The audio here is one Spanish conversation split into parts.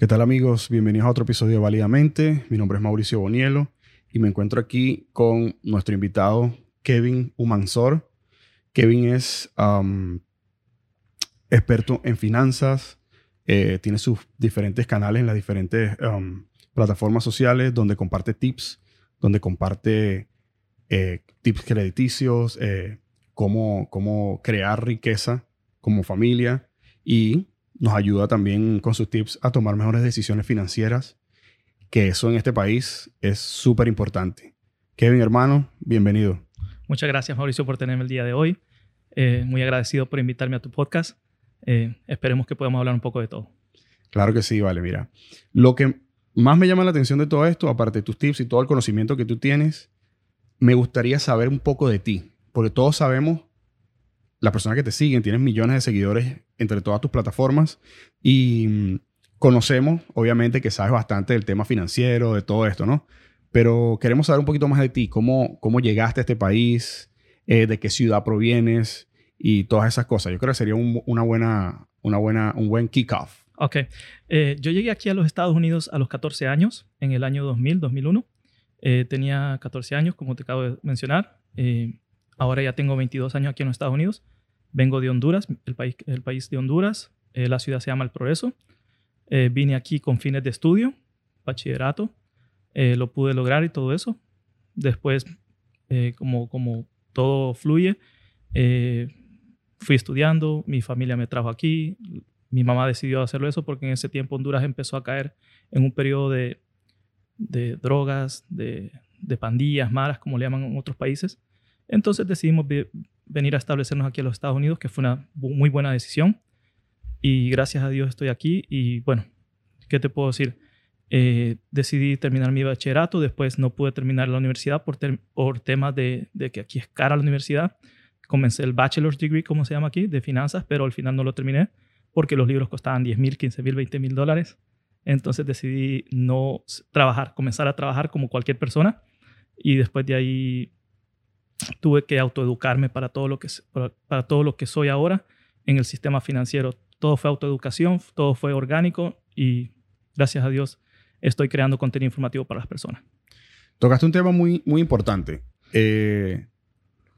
¿Qué tal amigos? Bienvenidos a otro episodio de Válidamente. Mi nombre es Mauricio Bonielo y me encuentro aquí con nuestro invitado Kevin Humansor. Kevin es experto en finanzas, eh, tiene sus diferentes canales en las diferentes plataformas sociales donde comparte tips, donde comparte eh, tips crediticios, eh, cómo, cómo crear riqueza como familia y nos ayuda también con sus tips a tomar mejores decisiones financieras, que eso en este país es súper importante. Kevin, hermano, bienvenido. Muchas gracias, Mauricio, por tenerme el día de hoy. Eh, muy agradecido por invitarme a tu podcast. Eh, esperemos que podamos hablar un poco de todo. Claro que sí, vale, mira. Lo que más me llama la atención de todo esto, aparte de tus tips y todo el conocimiento que tú tienes, me gustaría saber un poco de ti, porque todos sabemos las personas que te siguen, tienes millones de seguidores entre todas tus plataformas y mm, conocemos, obviamente, que sabes bastante del tema financiero, de todo esto, ¿no? Pero queremos saber un poquito más de ti, cómo, cómo llegaste a este país, eh, de qué ciudad provienes y todas esas cosas. Yo creo que sería un, una buena, una buena, un buen kickoff. Ok. Eh, yo llegué aquí a los Estados Unidos a los 14 años, en el año 2000, 2001. Eh, tenía 14 años, como te acabo de mencionar. ahora ya tengo 22 años aquí en los Estados Unidos. Vengo de Honduras, el país, el país de Honduras. Eh, la ciudad se llama El Progreso. Eh, vine aquí con fines de estudio, bachillerato. Eh, lo pude lograr y todo eso. Después, como, como todo fluye, fui estudiando, mi familia me trajo aquí. Mi mamá decidió hacerlo eso porque en ese tiempo Honduras empezó a caer en un periodo de, de drogas, de, de pandillas, maras, como le llaman en otros países. Entonces decidimos venir a establecernos aquí a los Estados Unidos, que fue una muy buena decisión. Y gracias a Dios estoy aquí. Y bueno, ¿qué te puedo decir? Eh, decidí terminar mi bachillerato, después no pude terminar la universidad por, por temas de, de, que aquí es cara la universidad. Comencé el bachelor's degree, como se llama aquí, de finanzas, pero al final no lo terminé porque los libros costaban 10 mil, 15 mil, 20 mil dólares. Entonces decidí no trabajar, comenzar a trabajar como cualquier persona y después de ahí tuve que autoeducarme para todo lo que, para, todo lo que soy ahora en el sistema financiero. Todo fue autoeducación, todo fue orgánico y gracias a Dios estoy creando contenido informativo para las personas. Tocaste un tema muy, muy importante. Eh,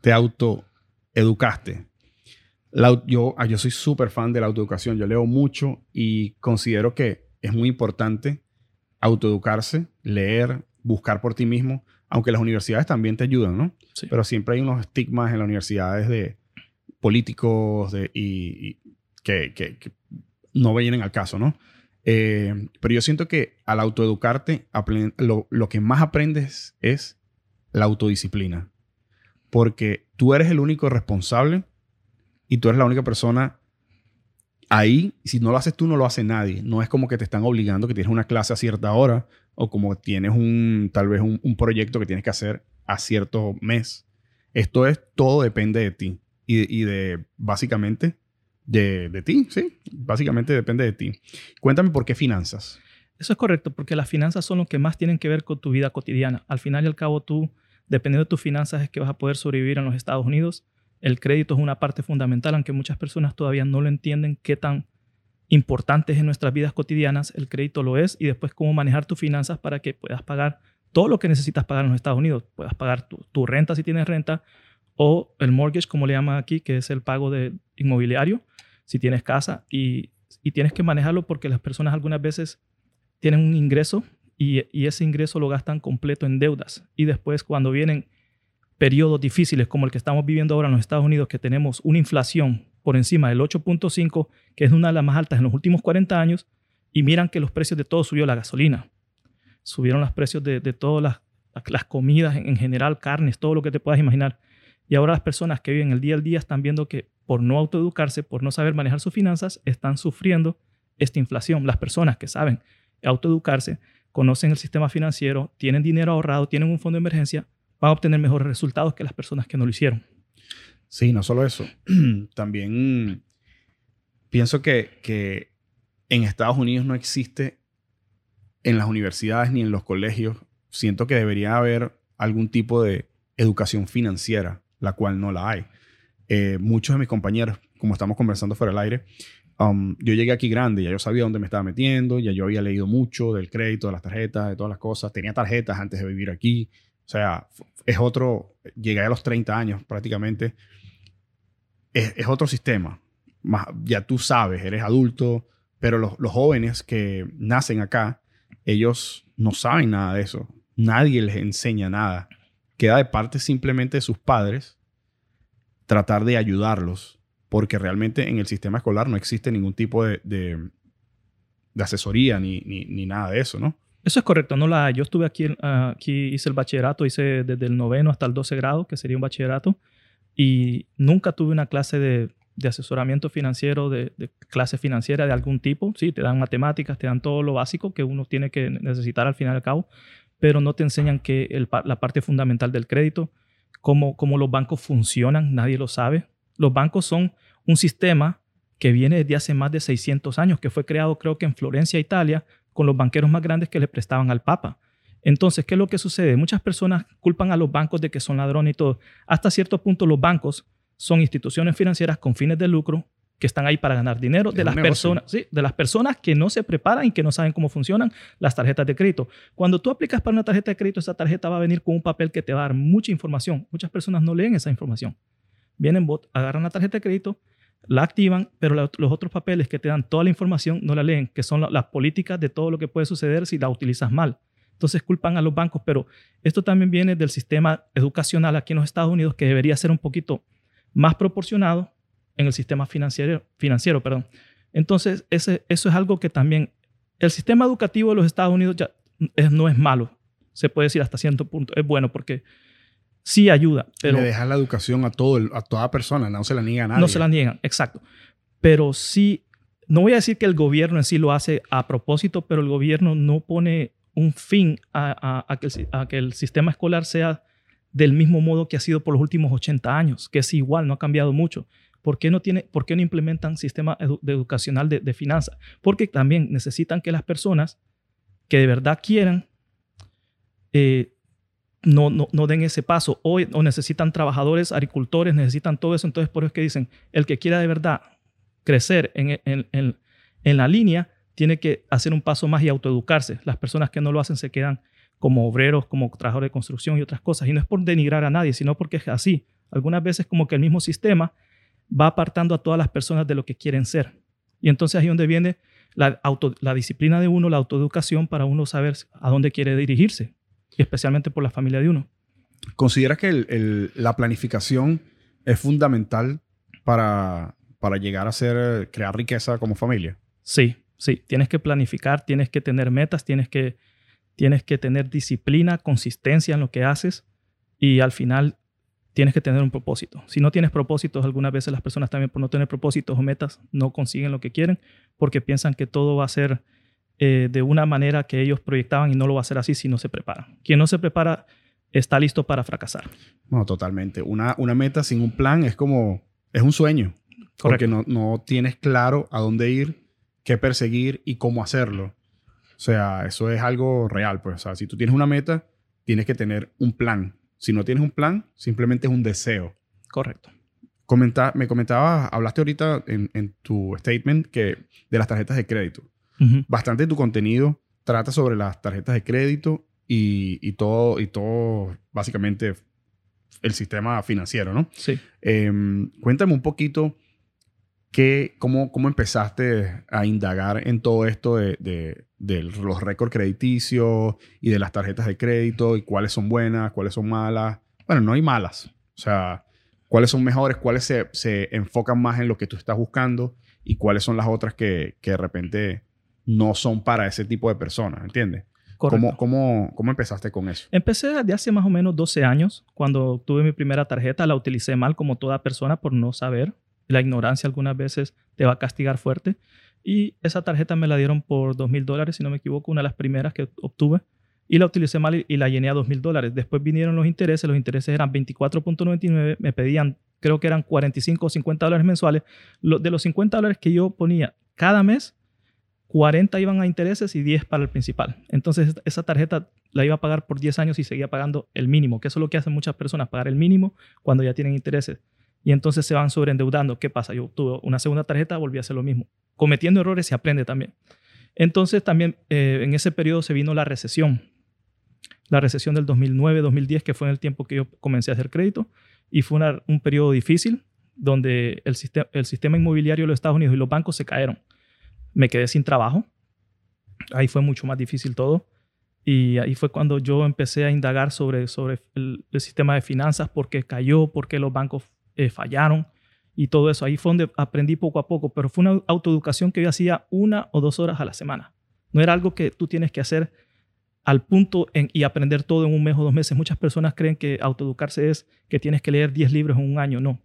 te autoeducaste. yo, ah, yo soy súper fan de la autoeducación. Yo leo mucho y considero que es muy importante autoeducarse, leer, buscar por ti mismo, aunque las universidades también te ayudan, ¿no? Sí. Pero siempre hay unos estigmas en las universidades de políticos de, y, que, que, no vienen al caso, ¿no? Eh, pero yo siento que al autoeducarte, lo, lo que más aprendes es la autodisciplina. Porque tú eres el único responsable y tú eres la única persona ahí. Si no lo haces tú, no lo hace nadie. No es como que te están obligando que tienes una clase a cierta hora o como tienes un, tal vez un, proyecto que tienes que hacer a cierto mes. Esto es, todo depende de ti y, de, básicamente, de, de, ti, ¿sí? Básicamente depende de ti. Cuéntame por qué finanzas. Eso es correcto, porque las finanzas son lo que más tienen que ver con tu vida cotidiana. Al final y al cabo, tú, dependiendo de tus finanzas, es que vas a poder sobrevivir en los Estados Unidos. El crédito es una parte fundamental, aunque muchas personas todavía no lo entienden qué tan importantes en nuestras vidas cotidianas, el crédito lo es, y después cómo manejar tus finanzas para que puedas pagar todo lo que necesitas pagar en los Estados Unidos. Puedas pagar tu, renta si tienes renta, o el mortgage, como le llaman aquí, que es el pago de inmobiliario, si tienes casa, y, tienes que manejarlo porque las personas algunas veces tienen un ingreso y, y ese ingreso lo gastan completo en deudas. Y después cuando vienen periodos difíciles como el que estamos viviendo ahora en los Estados Unidos, que tenemos una inflación por encima del 8.5, que es una de las más altas en los últimos 40 años, y miran que los precios de todo subió la gasolina. Subieron los precios de, todas las, las, comidas en general, carnes, todo lo que te puedas imaginar. Y ahora las personas que viven el día al día están viendo que por no autoeducarse, por no saber manejar sus finanzas, están sufriendo esta inflación. Las personas que saben autoeducarse, conocen el sistema financiero, tienen dinero ahorrado, tienen un fondo de emergencia, van a obtener mejores resultados que las personas que no lo hicieron. Sí, no solo eso. También pienso que, en Estados Unidos no existe en las universidades ni en los colegios. Siento que debería haber algún tipo de educación financiera, la cual no la hay. Eh, muchos de mis compañeros, como estamos conversando fuera del aire, um, yo llegué aquí grande, ya yo sabía dónde me estaba metiendo, ya yo había leído mucho del crédito, de las tarjetas, de todas las cosas. Tenía tarjetas antes de vivir aquí. O sea, es otro, llegué a los 30 años prácticamente. Es, es otro sistema. Más, ya tú sabes, eres adulto, pero los, los jóvenes que nacen acá, ellos no saben nada de eso. Nadie les enseña nada. Queda de parte simplemente de sus padres tratar de ayudarlos, porque realmente en el sistema escolar no existe ningún tipo de, de, asesoría ni, ni, ni, nada de eso, ¿no? Eso es correcto, no la Yo estuve aquí, uh, aquí hice el bachillerato, hice desde el noveno hasta el 12 grado, que sería un bachillerato, y nunca tuve una clase de, asesoramiento financiero, de, de, clase financiera de algún tipo. Sí, te dan matemáticas, te dan todo lo básico que uno tiene que necesitar al final y al cabo, pero no te enseñan que la parte fundamental del crédito, cómo, cómo los bancos funcionan, nadie lo sabe. Los bancos son un sistema que viene desde hace más de 600 años, que fue creado creo que en Florencia, Italia, con los banqueros más grandes que le prestaban al Papa. Entonces, ¿qué es lo que sucede? Muchas personas culpan a los bancos de que son ladrones y todo. Hasta cierto punto los bancos son instituciones financieras con fines de lucro que están ahí para ganar dinero de las personas, sí, de las personas que no se preparan y que no saben cómo funcionan las tarjetas de crédito. Cuando tú aplicas para una tarjeta de crédito, esa tarjeta va a venir con un papel que te va a dar mucha información. Muchas personas no leen esa información. Vienen, agarran la tarjeta de crédito, la activan, pero la, los otros papeles que te dan toda la información no la leen, que son la, las políticas de todo lo que puede suceder si la utilizas mal. Entonces culpan a los bancos, pero esto también viene del sistema educacional aquí en los Estados Unidos que debería ser un poquito más proporcionado en el sistema financiero. financiero perdón. Entonces, ese, eso es algo que también el sistema educativo de los Estados Unidos ya es, no es malo, se puede decir hasta cierto punto, es bueno porque sí ayuda. Pero Le dejan la educación a, todo el, a toda persona, no se la niega a nadie. No se la niegan, exacto. Pero sí, no voy a decir que el gobierno en sí lo hace a propósito, pero el gobierno no pone un fin a, que, el, sistema escolar sea del mismo modo que ha sido por los últimos 80 años, que es igual, no ha cambiado mucho. ¿Por qué no, tiene, por qué no implementan sistema de educacional de, de finanzas? Porque también necesitan que las personas que de verdad quieran eh, no, den ese paso o, o, necesitan trabajadores, agricultores, necesitan todo eso. Entonces, por eso es que dicen, el que quiera de verdad crecer en la línea, tiene que hacer un paso más y autoeducarse. Las personas que no lo hacen se quedan como obreros, como trabajadores de construcción y otras cosas. Y no es por denigrar a nadie, sino porque es así. Algunas veces como que el mismo sistema va apartando a todas las personas de lo que quieren ser. Y entonces ahí es donde viene la, auto, la disciplina de uno, la autoeducación para uno saber a dónde quiere dirigirse, y especialmente por la familia de uno. ¿Consideras que el, el, la planificación es fundamental para, para llegar a ser, crear riqueza como familia? Sí, sí. Tienes que planificar, tienes que tener metas, tienes que, tienes que tener disciplina, consistencia en lo que haces y al final tienes que tener un propósito. Si no tienes propósitos, algunas veces las personas también por no tener propósitos o metas no consiguen lo que quieren porque piensan que todo va a ser eh, de una manera que ellos proyectaban y no lo va a ser así si no se preparan. Quien no se prepara está listo para fracasar. No, totalmente. Una, una meta sin un plan es como, es un sueño. Correcto. Porque no, no tienes claro a dónde ir, qué perseguir y cómo hacerlo. O sea, eso es algo real. Pues, o sea, si tú tienes una meta, tienes que tener un plan si no tienes un plan, simplemente es un deseo. Correcto. Comenta, me comentabas, hablaste ahorita en, en, tu statement que de las tarjetas de crédito. Uh -huh. Bastante de tu contenido trata sobre las tarjetas de crédito y, y, todo, y todo, básicamente, el sistema financiero, ¿no? Sí. Eh, cuéntame un poquito ¿Qué, cómo, ¿Cómo empezaste a indagar en todo esto de, de, de los récords crediticios y de las tarjetas de crédito y cuáles son buenas, cuáles son malas? Bueno, no hay malas. O sea, cuáles son mejores, cuáles se, se enfocan más en lo que tú estás buscando y cuáles son las otras que, que de repente no son para ese tipo de personas, ¿entiendes? ¿Cómo, ¿Cómo, ¿Cómo, empezaste con eso? Empecé desde hace más o menos 12 años. Cuando tuve mi primera tarjeta, la utilicé mal como toda persona por no saber la ignorancia algunas veces te va a castigar fuerte. Y esa tarjeta me la dieron por dos mil dólares, si no me equivoco, una de las primeras que obtuve. Y la utilicé mal y la llené a dos mil dólares. Después vinieron los intereses, los intereses eran 24.99, me pedían, creo que eran 45 o 50 dólares mensuales. De los 50 dólares que yo ponía cada mes, 40 iban a intereses y 10 para el principal. Entonces esa tarjeta la iba a pagar por 10 años y seguía pagando el mínimo, que eso es lo que hacen muchas personas, pagar el mínimo cuando ya tienen intereses y entonces se van sobreendeudando. ¿Qué pasa? Yo tuve una segunda tarjeta, volví a hacer lo mismo. cometiendo errores se aprende también. Entonces también eh, en ese periodo se vino la recesión, la recesión del 2009-2010, que fue en el tiempo que yo comencé a hacer crédito, y fue un periodo difícil donde el, sistema, el sistema inmobiliario de los Estados Unidos y los bancos se cayeron. Me quedé sin trabajo, ahí fue mucho más difícil todo. Y ahí fue cuando yo empecé a indagar sobre, sobre el, sistema de finanzas, por qué cayó, por qué los bancos eh, fallaron y todo eso. Ahí fue donde aprendí poco a poco, pero fue una autoeducación que yo hacía una o dos horas a la semana. No era algo que tú tienes que hacer al punto y aprender todo en un mes o dos meses. Muchas personas creen que autoeducarse es que tienes que leer 10 libros en un año. No.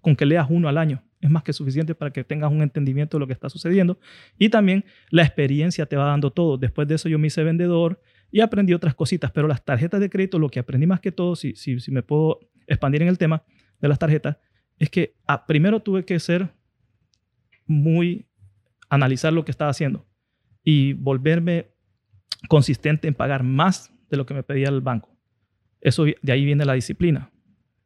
Con que leas uno al año es más que suficiente para que tengas un entendimiento de lo que está sucediendo. Y también la experiencia te va dando todo. Después de eso yo me hice vendedor y aprendí otras cositas, pero las tarjetas de crédito, lo que aprendí más que todo, si, si, si me puedo expandir en el tema de las tarjetas, es que ah, primero tuve que ser muy, analizar lo que estaba haciendo y volverme consistente en pagar más de lo que me pedía el banco. Eso de ahí viene la disciplina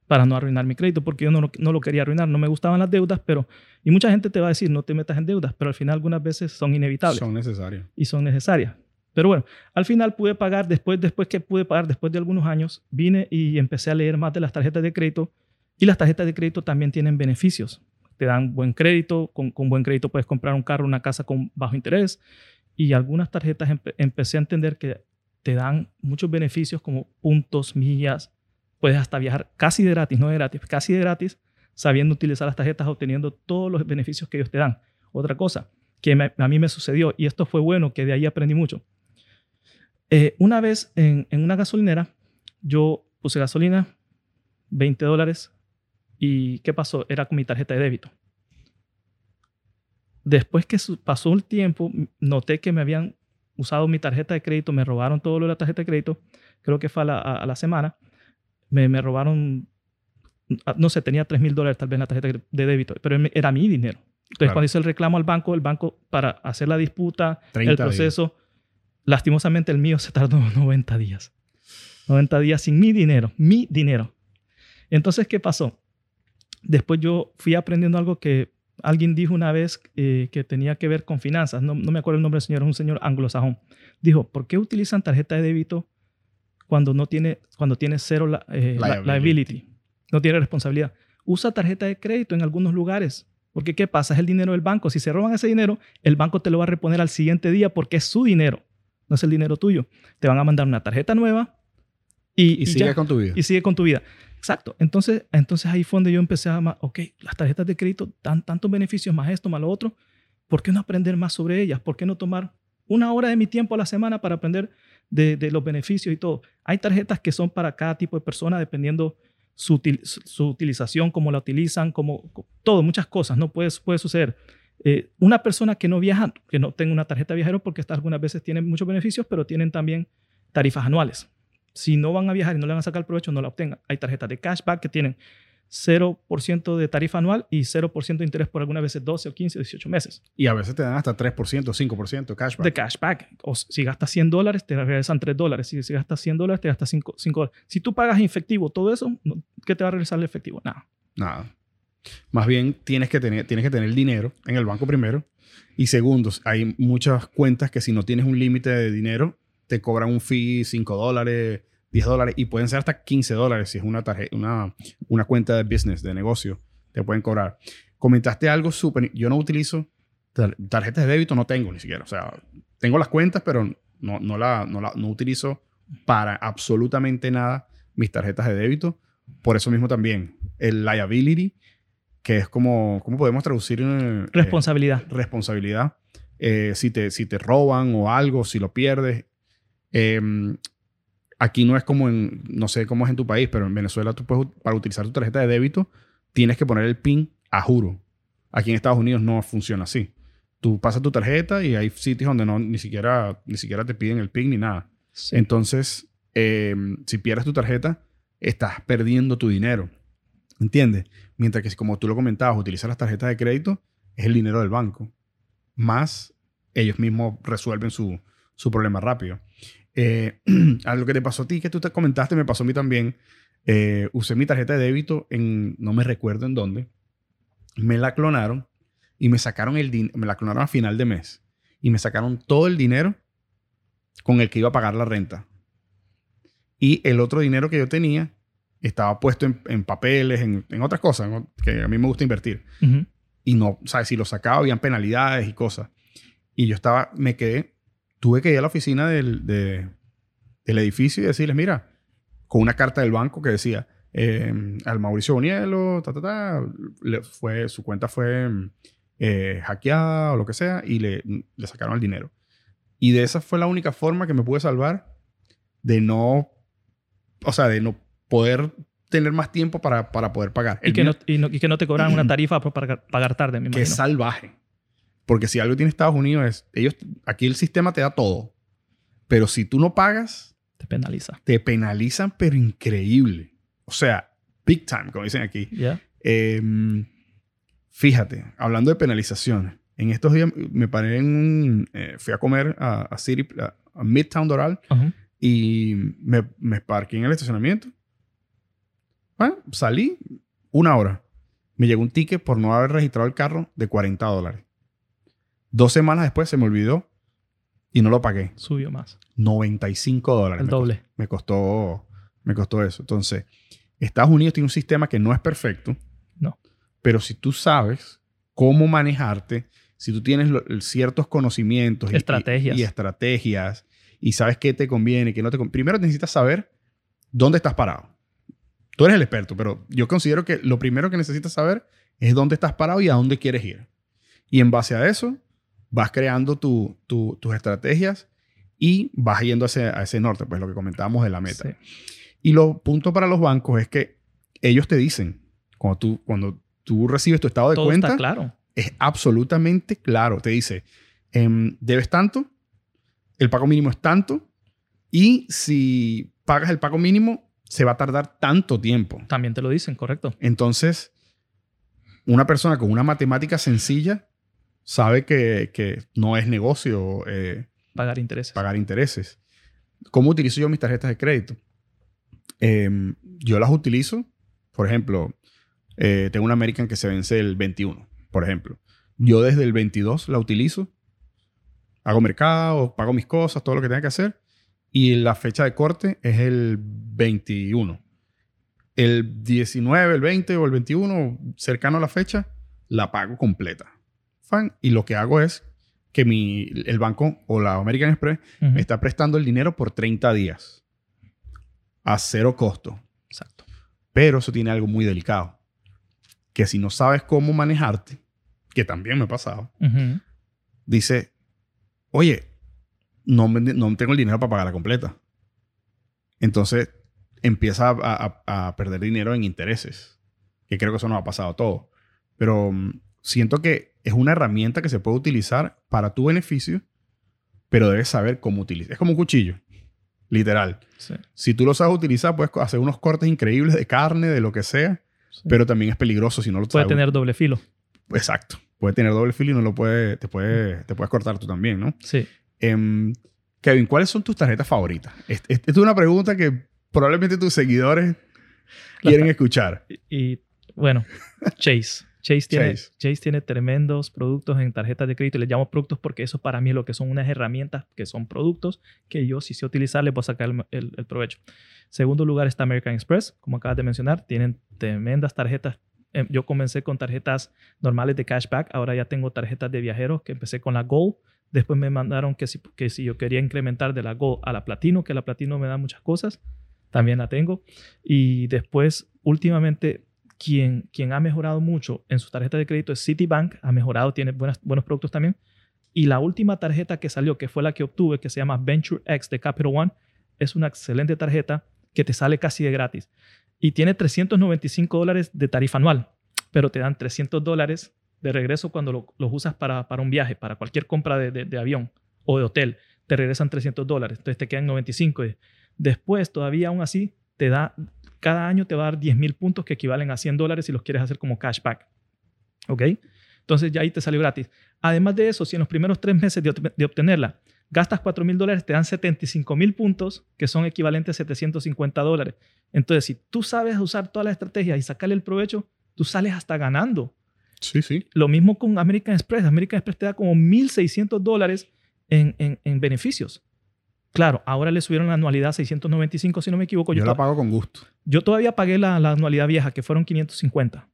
para no arruinar mi crédito, porque yo no, no, lo quería arruinar, no me gustaban las deudas, pero, y mucha gente te va a decir, no te metas en deudas, pero al final algunas veces son inevitables. Son necesarias. Y son necesarias. Pero bueno, al final pude pagar, después, después que pude pagar, después de algunos años, vine y empecé a leer más de las tarjetas de crédito, y las tarjetas de crédito también tienen beneficios. Te dan buen crédito, con, con buen crédito puedes comprar un carro, una casa con bajo interés, y algunas tarjetas empecé a entender que te dan muchos beneficios como puntos, millas, puedes hasta viajar casi de gratis, no de gratis, casi de gratis, sabiendo utilizar las tarjetas, obteniendo todos los beneficios que ellos te dan. Otra cosa que a mí me sucedió, y esto fue bueno, que de ahí aprendí mucho. Eh, una vez en, una gasolinera, yo puse gasolina, 20 dólares, y ¿qué pasó? Era con mi tarjeta de débito. Después que pasó el tiempo, noté que me habían usado mi tarjeta de crédito, me robaron todo lo de la tarjeta de crédito, creo que fue a la, a la semana, me, me robaron, no sé, tenía 3 mil dólares tal vez en la tarjeta de débito, pero era mi dinero. Entonces, cuando hice el reclamo al banco, el banco para hacer la disputa, el proceso, lastimosamente el mío se tardó 90 días. 90 días sin mi dinero, mi dinero. Entonces, ¿qué pasó? Después yo fui aprendiendo algo que alguien dijo una vez eh, que tenía que ver con finanzas. No, no, me acuerdo el nombre del señor, es un señor anglosajón. Dijo, ¿por qué utilizan tarjeta de débito cuando no tiene, cuando tiene cero la, eh, liability. no tiene responsabilidad. Usa tarjeta de crédito en algunos lugares. Porque ¿qué pasa? Es el dinero del banco. Si se roban ese dinero, el banco te lo va a reponer al siguiente día porque es su dinero, no es el dinero tuyo. Te van a mandar una tarjeta nueva y, y, sigue con tu vida. Y sigue con tu vida. Exacto. Entonces, entonces ahí fue donde yo empecé a, ok, las tarjetas de crédito dan tantos beneficios, más esto, más lo otro. ¿Por qué no aprender más sobre ellas? ¿Por qué no tomar una hora de mi tiempo a la semana para aprender de, los beneficios y todo. Hay tarjetas que son para cada tipo de persona dependiendo su, su utilización, cómo la utilizan, como todo, muchas cosas, ¿no? Puede, puede suceder. Eh, una persona que no viaja, que no tenga una tarjeta de viajero, porque estas algunas veces tienen muchos beneficios, pero tienen también tarifas anuales. Si no van a viajar y no le van a sacar provecho, no la obtengan. Hay tarjetas de cashback que tienen 0% de tarifa anual y 0% de interés por algunas veces 12 o 15 o 18 meses. Y a veces te dan hasta 3%, 5% cashback. De cashback. O si gastas 100 dólares, te regresan 3 dólares. Si, si gastas 100 dólares, te gastas 5, 5 dólares. Si tú pagas en efectivo todo eso, ¿qué te va a regresar el efectivo? Nada. Nada. Más bien tienes que tener, tienes que tener el dinero en el banco primero. Y segundo, hay muchas cuentas que si no tienes un límite de dinero, te cobran un fee 5 dólares, 10 dólares y pueden ser hasta 15 dólares si es una, tarjeta, una, una cuenta de business, de negocio, te pueden cobrar. Comentaste algo súper, yo no utilizo tarjetas de débito, no tengo ni siquiera, o sea, tengo las cuentas, pero no, no, la, no, la, no utilizo para absolutamente nada mis tarjetas de débito. Por eso mismo también, el liability, que es como, ¿cómo podemos traducir? Eh, responsabilidad. responsabilidad. Eh, si, te, si te roban o algo, si lo pierdes. Eh, Aquí no es como en, no sé cómo es en tu país, pero en Venezuela tú puedes, para utilizar tu tarjeta de débito, tienes que poner el PIN a juro. Aquí en Estados Unidos no funciona así. Tú pasas tu tarjeta y hay sitios donde no, ni, siquiera, ni siquiera te piden el PIN ni nada. Entonces, em, si pierdes tu tarjeta, estás perdiendo tu dinero. ¿Entiendes? Mientras que, como tú lo comentabas, utilizar las tarjetas de crédito es el dinero del banco. Más ellos mismos resuelven su, su problema rápido. Eh, a lo que te pasó a ti, que tú te comentaste, me pasó a mí también. Eh, usé mi tarjeta de débito en, no me recuerdo en dónde, me la clonaron y me sacaron el dinero, me la clonaron a final de mes y me sacaron todo el dinero con el que iba a pagar la renta. Y el otro dinero que yo tenía estaba puesto en, papeles, en, otras cosas que a mí me gusta invertir. Y no, ¿sabes? Si lo sacaba, habían penalidades y cosas. Y yo estaba, me quedé, tuve que ir a la oficina del, del edificio y decirles, mira, con una carta del banco que decía, em, al Mauricio Bonielo, ta, ta, ta, le fue, su cuenta fue eh, hackeada o lo que sea, y le, le sacaron el dinero. Y de esa fue la única forma que me pude salvar de no, o sea, de no poder tener más tiempo para, para poder pagar. Y que, no, y, que, no, te cobran una tarifa para pagar tarde, me Que es salvaje. Porque si algo tiene Estados Unidos es, ellos, aquí el sistema te da todo. Pero si tú no pagas, te penaliza. Te penalizan, pero increíble. O sea, big time, como dicen aquí. Em, fíjate, hablando de penalizaciones, en estos días me paré en un, eh, fui a comer a, City, a, Midtown Doral y me, me parqué en el estacionamiento. Bueno, salí una hora. Me llegó un ticket por no haber registrado el carro de 40 dólares. Dos semanas después se me olvidó y no lo pagué. Subió más. 95 dólares. El doble. me costó, me costó eso. Entonces, Estados Unidos tiene un sistema que no es perfecto. No. Pero si tú sabes cómo manejarte, si tú tienes ciertos conocimientos estrategias. Y, estrategias y sabes qué te conviene, qué no te conviene, primero necesitas saber dónde estás parado. Tú eres el experto, pero yo considero que lo primero que necesitas saber es dónde estás parado y a dónde quieres ir. Y en base a eso, vas creando tus estrategias y vas yendo a ese norte, pues lo que comentábamos de la meta. Y lo punto para los bancos es que ellos te dicen, cuando tú, cuando tú recibes tu estado de Todo cuenta, está claro. es absolutamente claro. Te dice, em, debes tanto, el pago mínimo es tanto, y si pagas el pago mínimo, se va a tardar tanto tiempo. También te lo dicen, correcto. Entonces, una persona con una matemática sencilla sabe que, que no es negocio eh, pagar intereses. Pagar intereses. ¿Cómo utilizo yo mis tarjetas de crédito? Em, yo las utilizo, por ejemplo, eh, tengo una American que se vence el 21, por ejemplo. Yo desde el 22 la utilizo, hago mercado, pago mis cosas, todo lo que tenga que hacer, y la fecha de corte es el 21. El 19, el 20 o el 21, cercano a la fecha, la pago completa y lo que hago es que mi, el banco o la American Express me está prestando el dinero por 30 días a cero costo. Exacto. Pero eso tiene algo muy delicado. Que si no sabes cómo manejarte, que también me ha pasado, dice, oye, no, no tengo el dinero para pagar la completa. Entonces empieza a, a, perder dinero en intereses. Que creo que eso nos ha pasado a todos. Pero mm, siento que es una herramienta que se puede utilizar para tu beneficio, pero debes saber cómo utilizar. Es como un cuchillo, literal. Si tú lo sabes utilizar, puedes hacer unos cortes increíbles de carne, de lo que sea, pero también es peligroso si no lo sabes. Puede tener doble filo. Exacto. Puede tener doble filo y no lo puede, te, puede, te puedes cortar tú también, ¿no? Sí. Em, Kevin, ¿cuáles son tus tarjetas favoritas? Esta es una pregunta que probablemente tus seguidores quieren escuchar. y bueno, Chase. Chase tiene, Chase. tiene tremendos productos en tarjetas de crédito. Les llamo productos porque eso para mí es lo que son unas herramientas que son productos que yo si sé utilizar les voy a sacar el, el, provecho. Segundo lugar está American Express, como acabas de mencionar. Tienen tremendas tarjetas. Em, yo comencé con tarjetas normales de cashback. Ahora ya tengo tarjetas de viajeros que empecé con la Gold. Después me mandaron que si, que si yo quería incrementar de la Gold a la Platino, que la Platino me da muchas cosas. También la tengo. Y después, últimamente, quien, ha mejorado mucho en su tarjeta de crédito es Citibank, ha mejorado, tiene buenos productos también. Y la última tarjeta que salió, que fue la que obtuve, que se llama Venture X de Capital One, es una excelente tarjeta que te sale casi de gratis. Y tiene 395 dólares de tarifa anual, pero te dan 300 dólares de regreso cuando los lo usas para, para, un viaje, para cualquier compra de, de, avión o de hotel. Te regresan 300 dólares, entonces te quedan 95. Después, todavía aún así, te da cada año te va a dar 10 mil puntos que equivalen a 100 dólares si los quieres hacer como cashback. ¿Ok? Entonces ya ahí te salió gratis. Además de eso, si en los primeros tres meses de, obtenerla gastas 4 mil dólares, te dan 75 mil puntos que son equivalentes a 750 dólares. Entonces, si tú sabes usar toda la estrategia y sacarle el provecho, tú sales hasta ganando. Sí, sí. Lo mismo con American Express. American Express te da como 1.600 dólares en, en, en beneficios. Claro, ahora le subieron la anualidad a 695, si no me equivoco. Yo, Yo, la pago con gusto. yo todavía pagué la, la anualidad vieja, que fueron 550.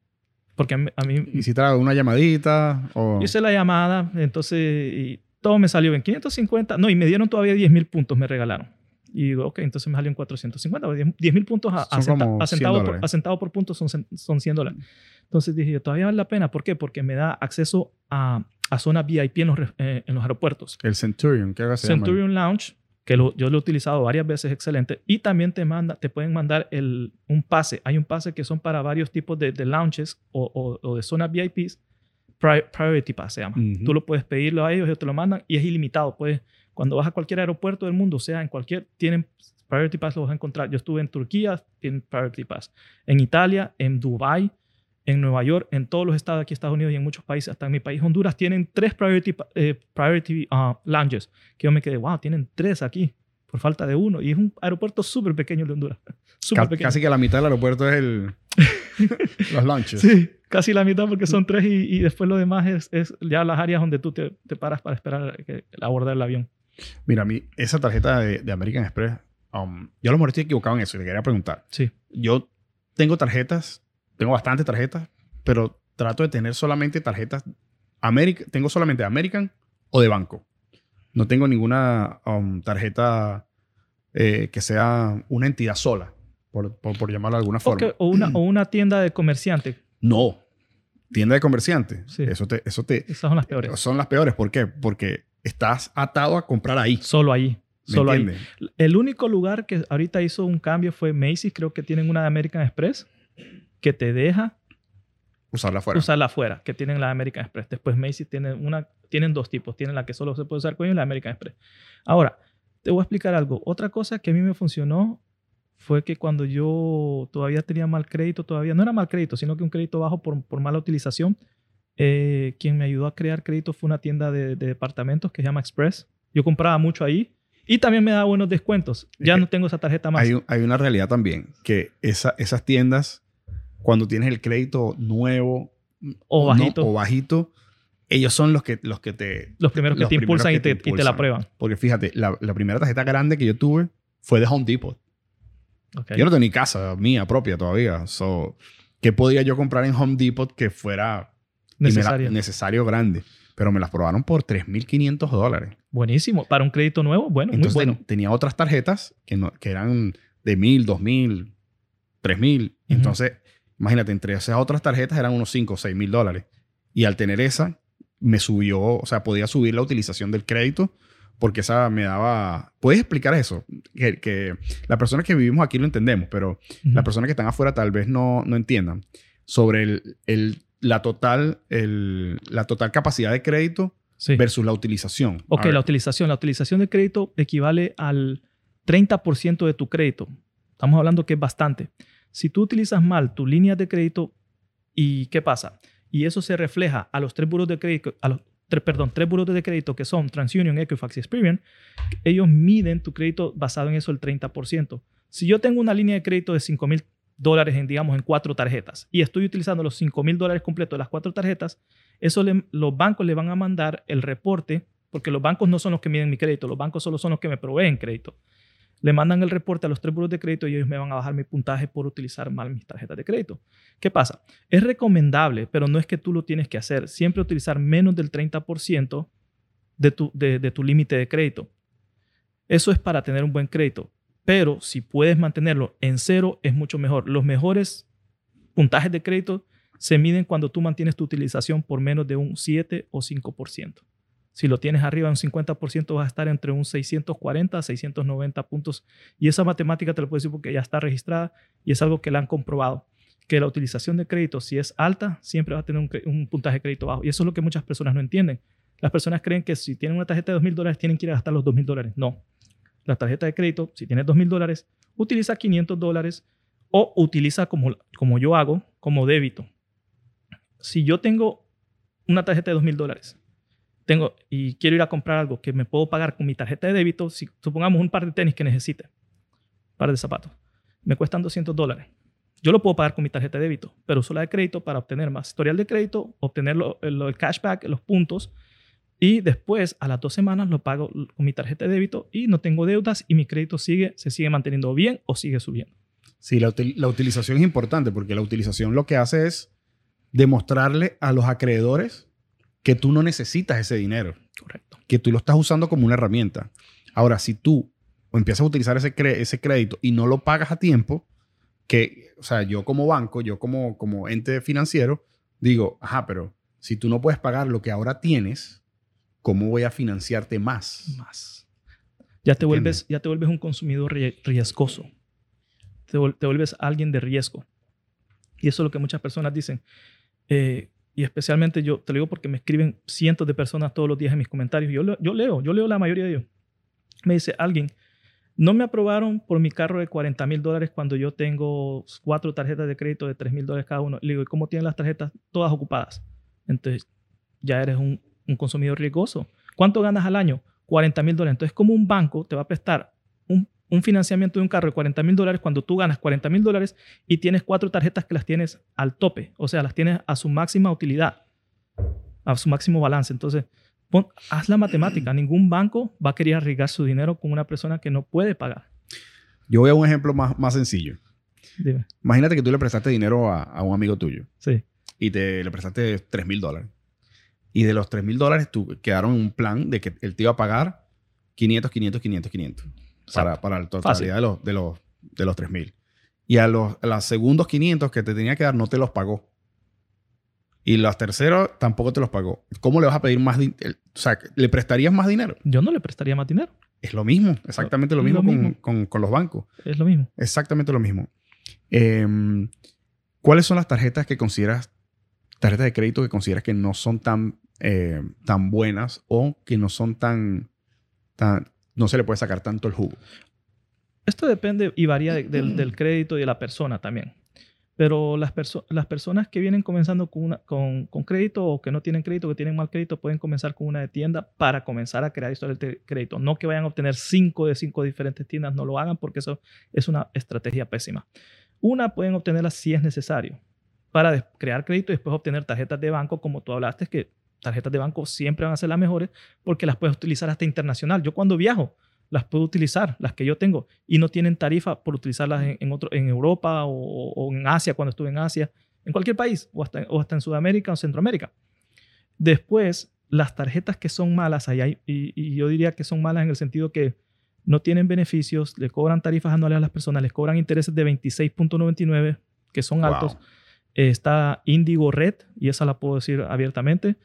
Porque a mí, a mí- Y si trae una llamadita o... hice la llamada, entonces y todo me salió bien. 550, no, y me dieron todavía 10 mil puntos, me regalaron. Y digo, ok, entonces me salió en 450. 10 mil puntos a, a, Son centa- como a 100 centavo, por, a centavo por punto son, son 100 dólares. Entonces dije, yo, todavía vale la pena. ¿Por qué? Porque me da acceso a, a zona VIP en los, eh, en los aeropuertos. El Centurion, ¿qué haga llama? Centurion Lounge, que lo- yo lo he utilizado varias veces, excelente. Y también te, manda, te pueden mandar el, un pase. Hay un pase que son para varios tipos de, de lounges o, o- o de zonas VIPs. Pri- Priority Pass se llama. Ujú. Tú lo puedes pedirlo a ellos, ellos te lo mandan y es ilimitado. Puedes, cuando vas a cualquier aeropuerto del mundo, sea en cualquier, tienen Priority Pass, lo vas a encontrar. Yo estuve en Turquía, tienen Priority Pass. En Italia, en Dubai, en Nueva York, en todos los estados aquí, Estados Unidos y en muchos países, hasta en mi país, Honduras, tienen tres Priority, eh, priority ah, Lounges. Que yo me quedé, wow, tienen tres aquí por falta de uno. Y es un aeropuerto súper pequeño de Honduras. Súper Ca- pequeño. Casi que la mitad del aeropuerto es el... los launches. Sí, casi la mitad porque son tres y, y después lo demás es, es ya las áreas donde tú te, te paras para esperar que, abordar el avión. Mira, a mí, esa tarjeta de, de American Express, um, yo a lo mejor estoy equivocado en eso y te quería preguntar. Sí. Yo tengo tarjetas, tengo bastantes tarjetas, pero trato de tener solamente tarjetas América, tengo solamente American o de banco. No tengo ninguna um, tarjeta eh, que sea una entidad sola, por, por, por llamarlo de alguna forma. O, una, o una tienda de comerciante. No. Tienda de comerciante. Sí. Eso te, eso te, Esas son las peores. son las peores. ¿Por qué? Porque estás atado a comprar ahí. Solo ahí. ¿Me Solo ahí. El único lugar que ahorita hizo un cambio fue Macy's. Creo que tienen una de American Express que te deja Usarla afuera. usarla afuera, que tienen la American Express. Después Macy's tiene una, tienen dos tipos. Tienen la que solo se puede usar con ellos y la American Express. Ahora, te voy a explicar algo. Otra cosa que a mí me funcionó fue que cuando yo todavía tenía mal crédito, todavía no era mal crédito, sino que un crédito bajo por, por mala utilización, eh, quien me ayudó a crear crédito fue una tienda de, de departamentos que se llama Express. Yo compraba mucho ahí y también me daba buenos descuentos. Ya que no tengo esa tarjeta más. Hay, un- hay una realidad también, que esa- esas tiendas, cuando tienes el crédito nuevo O no- bajito. o bajito, ellos son los que, los que te... los primeros que los te primeros impulsan, que y, te, te y te la impulsan. prueban. Porque fíjate, la, la primera tarjeta grande que yo tuve fue de Home Depot. Ok. Yo no tenía casa mía propia todavía. So, ¿Qué podía yo comprar en Home Depot que fuera Necesario. necesario grande? Pero me las probaron por 3.500 dólares. Buenísimo. Para un crédito nuevo, bueno, Entonces muy bueno. ten- tenía otras tarjetas que, no, que eran de 1.000, 2.000, 3.000. Entonces, imagínate, entre esas otras tarjetas eran unos 5 o 6.000 dólares. Y al tener esa, me subió, o sea, podía subir la utilización del crédito porque esa me daba... ¿Puedes explicar eso? Que, que las personas que vivimos aquí lo entendemos, pero Ujú. las personas que están afuera tal vez no, no entiendan sobre el, el- la, total, el- la total capacidad de crédito Sí. versus la utilización. Ok, la utilización. La utilización de crédito equivale al 30% de tu crédito. Estamos hablando que es bastante. Si tú utilizas mal tu línea de crédito, ¿y qué pasa? Y eso se refleja a los tres buros de crédito, perdón, tres buros de crédito que son TransUnion, Equifax y Experian. Ellos miden tu crédito basado en eso el 30%. Si yo tengo una línea de crédito de 5 mil dólares en, digamos, en cuatro tarjetas y estoy utilizando los 5 mil dólares completos de las cuatro tarjetas, eso los bancos le van a mandar el reporte, porque los bancos no son los que miden mi crédito, los bancos solo son los que me proveen crédito. Le mandan el reporte a los tres buros de crédito y ellos me van a bajar mi puntaje por utilizar mal mis tarjetas de crédito. ¿Qué pasa? Es recomendable, pero no es que tú lo tienes que hacer. Siempre utilizar menos del 30% de tu, de, de tu límite de crédito. Eso es para tener un buen crédito. Pero si puedes mantenerlo en cero, es mucho mejor. Los mejores puntajes de crédito se miden cuando tú mantienes tu utilización por menos de un 7 o 5%. Si lo tienes arriba un 50%, vas a estar entre un 640 a 690 puntos. Y esa matemática te lo puedo decir porque ya está registrada y es algo que la han comprobado. Que la utilización de crédito, si es alta, siempre va a tener un, un puntaje de crédito bajo. Y eso es lo que muchas personas no entienden. Las personas creen que si tienen una tarjeta de 2 mil dólares, tienen que ir a gastar los 2 mil dólares. No. La tarjeta de crédito, si tienes 2 mil dólares, utiliza 500 dólares o utiliza como, como yo hago, como débito. Si yo tengo una tarjeta de 2 mil dólares tengo, y quiero ir a comprar algo que me puedo pagar con mi tarjeta de débito, si supongamos un par de tenis que necesite, un par de zapatos, me cuestan 200 dólares. Yo lo puedo pagar con mi tarjeta de débito, pero uso la de crédito para obtener más historial de crédito, obtener lo- el, cashback, los puntos, y después a las dos semanas lo pago con mi tarjeta de débito y no tengo deudas y mi crédito sigue, se sigue manteniendo bien o sigue subiendo. Sí, la, util- la utilización es importante porque la utilización lo que hace es demostrarle a los acreedores que tú no necesitas ese dinero, Correcto. que tú lo estás usando como una herramienta. Ahora, si tú empiezas a utilizar ese, ese crédito y no lo pagas a tiempo, que, o sea, yo como banco, yo como, como ente financiero, digo, ajá, pero si tú no puedes pagar lo que ahora tienes, ¿cómo voy a financiarte más? Más. Ya te, ¿Entiendes? vuelves, ya te vuelves un consumidor rie- riesgoso. Te, te vuelves alguien de riesgo. Y eso es lo que muchas personas dicen. Eh, y especialmente yo te lo digo porque me escriben cientos de personas todos los días en mis comentarios. Yo, yo leo, yo leo la mayoría de ellos. Me dice alguien, no me aprobaron por mi carro de 40 mil dólares cuando yo tengo cuatro tarjetas de crédito de 3 mil dólares cada uno. Le digo, ¿y cómo tienen las tarjetas todas ocupadas? Entonces, ya eres un, un consumidor riesgoso. ¿Cuánto ganas al año? 40 mil dólares. Entonces, como un banco te va a prestar un, financiamiento de un carro de 40 mil dólares cuando tú ganas 40 mil dólares y tienes cuatro tarjetas que las tienes al tope? O sea, las tienes a su máxima utilidad, a su máximo balance. Entonces, pon- haz la matemática. Ningún banco va a querer arriesgar su dinero con una persona que no puede pagar. Yo voy a un ejemplo más, más sencillo. Dime. Imagínate que tú le prestaste dinero a, a un amigo tuyo. Sí. y te le prestaste 3 mil dólares. Y de los 3 mil dólares, tú quedaron un plan de que él te iba a pagar 500, 500, 500, 500 para, para la totalidad de los, de los, de los 3 mil. Y a los, a los segundos 500 que te tenía que dar, no te los pagó. Y los terceros tampoco te los pagó. ¿Cómo le vas a pedir más dinero? O sea, ¿le prestarías más dinero? Yo no le prestaría más dinero. Es lo mismo, exactamente lo mismo, lo con- mismo. Con, con los bancos. Es lo mismo. Exactamente lo mismo. Em, ¿Cuáles son las tarjetas que consideras, tarjetas de crédito que consideras que no son tan, eh, tan buenas o que no son tan, tan, no se le puede sacar tanto el jugo? Esto depende y varía de- del, del crédito y de la persona también. Pero las, perso- las personas que vienen comenzando con, una- con, con crédito o que no tienen crédito, que tienen mal crédito, pueden comenzar con una de tienda para comenzar a crear historias de crédito. No que vayan a obtener cinco de cinco diferentes tiendas, no lo hagan porque eso es una estrategia pésima. Una pueden obtenerla si es necesario para crear crédito y después obtener tarjetas de banco, como tú hablaste, que tarjetas de banco siempre van a ser las mejores porque las puedes utilizar hasta internacional. Yo cuando viajo, las puedo utilizar, las que yo tengo, y no tienen tarifa por utilizarlas en, en otro, en Europa o, o en Asia, cuando estuve en Asia, en cualquier país, o hasta, o hasta en Sudamérica o Centroamérica. Después, las tarjetas que son malas, ahí hay- y, y yo diría que son malas en el sentido que no tienen beneficios, le cobran tarifas anuales a las personas, les cobran intereses de 26.99, que son Wow. altos. Eh, está Indigo Red, y esa la puedo decir abiertamente.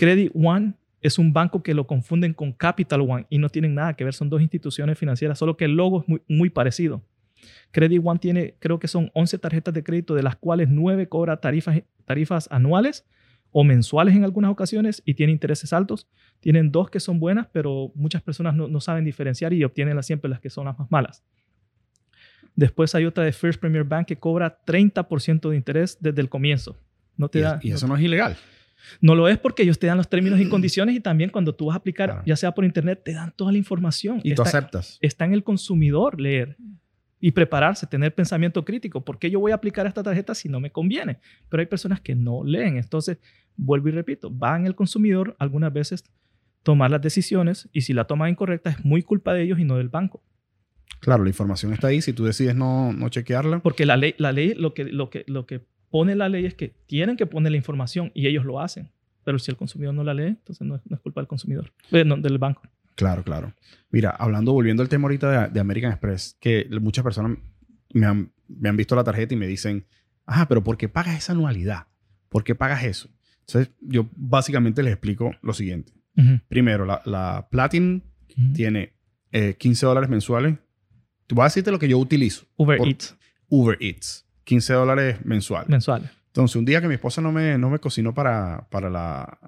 Credit One es un banco que lo confunden con Capital One y no tienen nada que ver, son dos instituciones financieras, solo que el logo es muy, muy parecido. Credit One tiene, creo que son 11 tarjetas de crédito, de las cuales 9 cobra tarifas, tarifas anuales o mensuales en algunas ocasiones y tiene intereses altos. Tienen dos que son buenas, pero muchas personas no, no saben diferenciar y obtienen las- siempre las que son las más malas. Después hay otra de First Premier Bank que cobra 30% de interés desde el comienzo. No te Y, da, y no eso no es ilegal. No lo es porque ellos te dan los términos y condiciones y también cuando tú vas a aplicar, Claro. ya sea por internet, te dan toda la información. Y tú está, aceptas. está en el consumidor leer y prepararse, tener pensamiento crítico. ¿Por qué yo voy a aplicar esta tarjeta si no me conviene? Pero hay personas que no leen. Entonces, vuelvo y repito, va en el consumidor algunas veces tomar las decisiones y si la toma incorrecta es muy culpa de ellos y no del banco. Claro, la información está ahí. Si tú decides no, no chequearla, Porque la ley, la ley lo, que, lo, que, lo que pone la ley es que tienen que poner la información y ellos lo hacen. Pero si el consumidor no la lee, entonces no es, no es culpa del consumidor, eh, no, del banco. Claro, claro. Mira, hablando, volviendo al tema ahorita de, de American Express, que muchas personas me han, me han visto la tarjeta y me dicen, ah, pero ¿por qué pagas esa anualidad? ¿Por qué pagas eso? Entonces, yo básicamente les explico lo siguiente. Primero, la, la Platinum tiene eh, 15 dólares mensuales. Tú vas a decirte lo que yo utilizo. Uber por- Eats Uber Eats. 15 dólares mensuales. mensuales. Entonces, un día que mi esposa no me, no me cocinó para, para, la,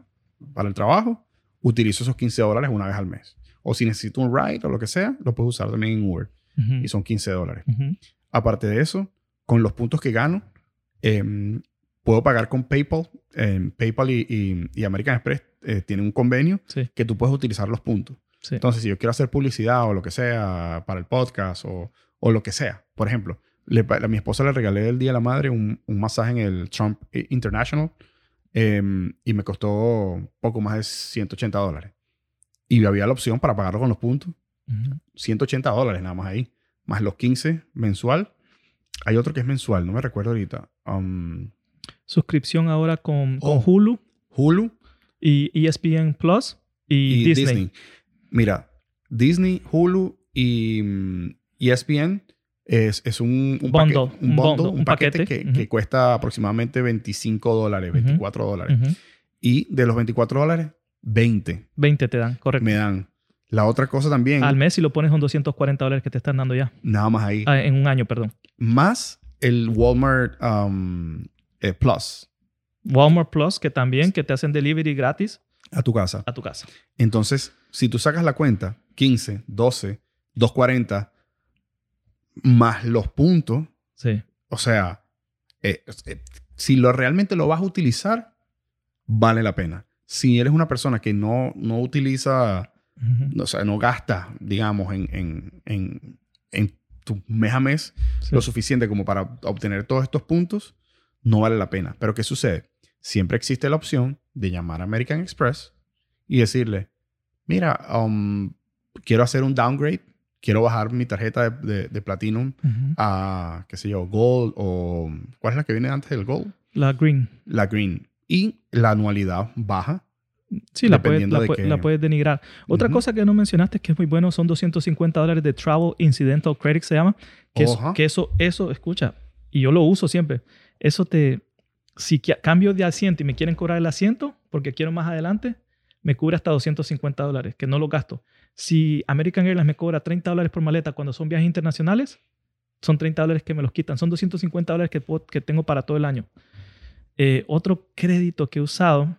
para el trabajo, utilizo esos 15 dólares una vez al mes. O si necesito un ride o lo que sea, lo puedo usar también en Uber. Ujú, Y son 15 dólares. ujú. Aparte de eso, con los puntos que gano, em, puedo pagar con PayPal. Em, PayPal y, y- y American Express eh, tienen un convenio Sí, que tú puedes utilizar los puntos. sí. Entonces, si yo quiero hacer publicidad o lo que sea para el podcast o, o lo que sea, por ejemplo, Le a mi esposa le regalé el Día de la Madre un, un masaje en el Trump International em, y me costó poco más de 180 dólares. Y había la opción para pagarlo con los puntos. Ujú. 180 dólares nada más ahí. Más los 15 mensual. Hay otro que es mensual, no me recuerdo ahorita. Um, Suscripción ahora con, con Oh. Hulu Hulu y ESPN Plus y, y Disney. Disney. Mira, Disney, Hulu y mm, ESPN es, es un, un, Bundle, paquete, un un, bundle, bundle, un paquete, paquete. que, Ujú. que cuesta aproximadamente 25 dólares, Ujú. 24 dólares. Ujú. Y de los 24 dólares, 20 20 te dan, correcto. me dan. La otra cosa también, Al mes si lo pones son 240 dólares que te están dando ya. nada más ahí, Ah, en un año, perdón. más el Walmart um, eh, Plus Walmart Plus, que también que te hacen delivery gratis a tu casa. a tu casa. Entonces, si tú sacas la cuenta, 15, 12, 240, más los puntos, Sí. o sea, eh, eh, si lo realmente lo vas a utilizar, vale la pena. Si eres una persona que no, no utiliza, o sea, no gasta, digamos, en, en, en, en tu mes a mes Sí. lo suficiente como para obtener todos estos puntos, no vale la pena. Pero ¿qué sucede? Siempre existe la opción de llamar a American Express y decirle, mira, um, quiero hacer un downgrade, quiero bajar mi tarjeta de, de- de Platinum Ujú. a, qué sé yo, Gold o... ¿Cuál es la que viene antes del Gold? La Green. La Green. Y la anualidad baja. Sí, la puedes, la, de la puedes denigrar. Otra Ujú. cosa que no mencionaste que es muy bueno son 250 dólares de Travel Incidental Credit, se llama. Que, eso, Ajá. que eso, eso, escucha, y yo lo uso siempre. Eso te, si cambio de asiento y me quieren cobrar el asiento porque quiero más adelante, me cubre hasta 250 dólares, que no lo gasto. Si American Airlines me cobra 30 dólares por maleta cuando son viajes internacionales, son 30 dólares que me los quitan. Son 250 dólares que, puedo- que tengo para todo el año. Eh, otro crédito que he usado,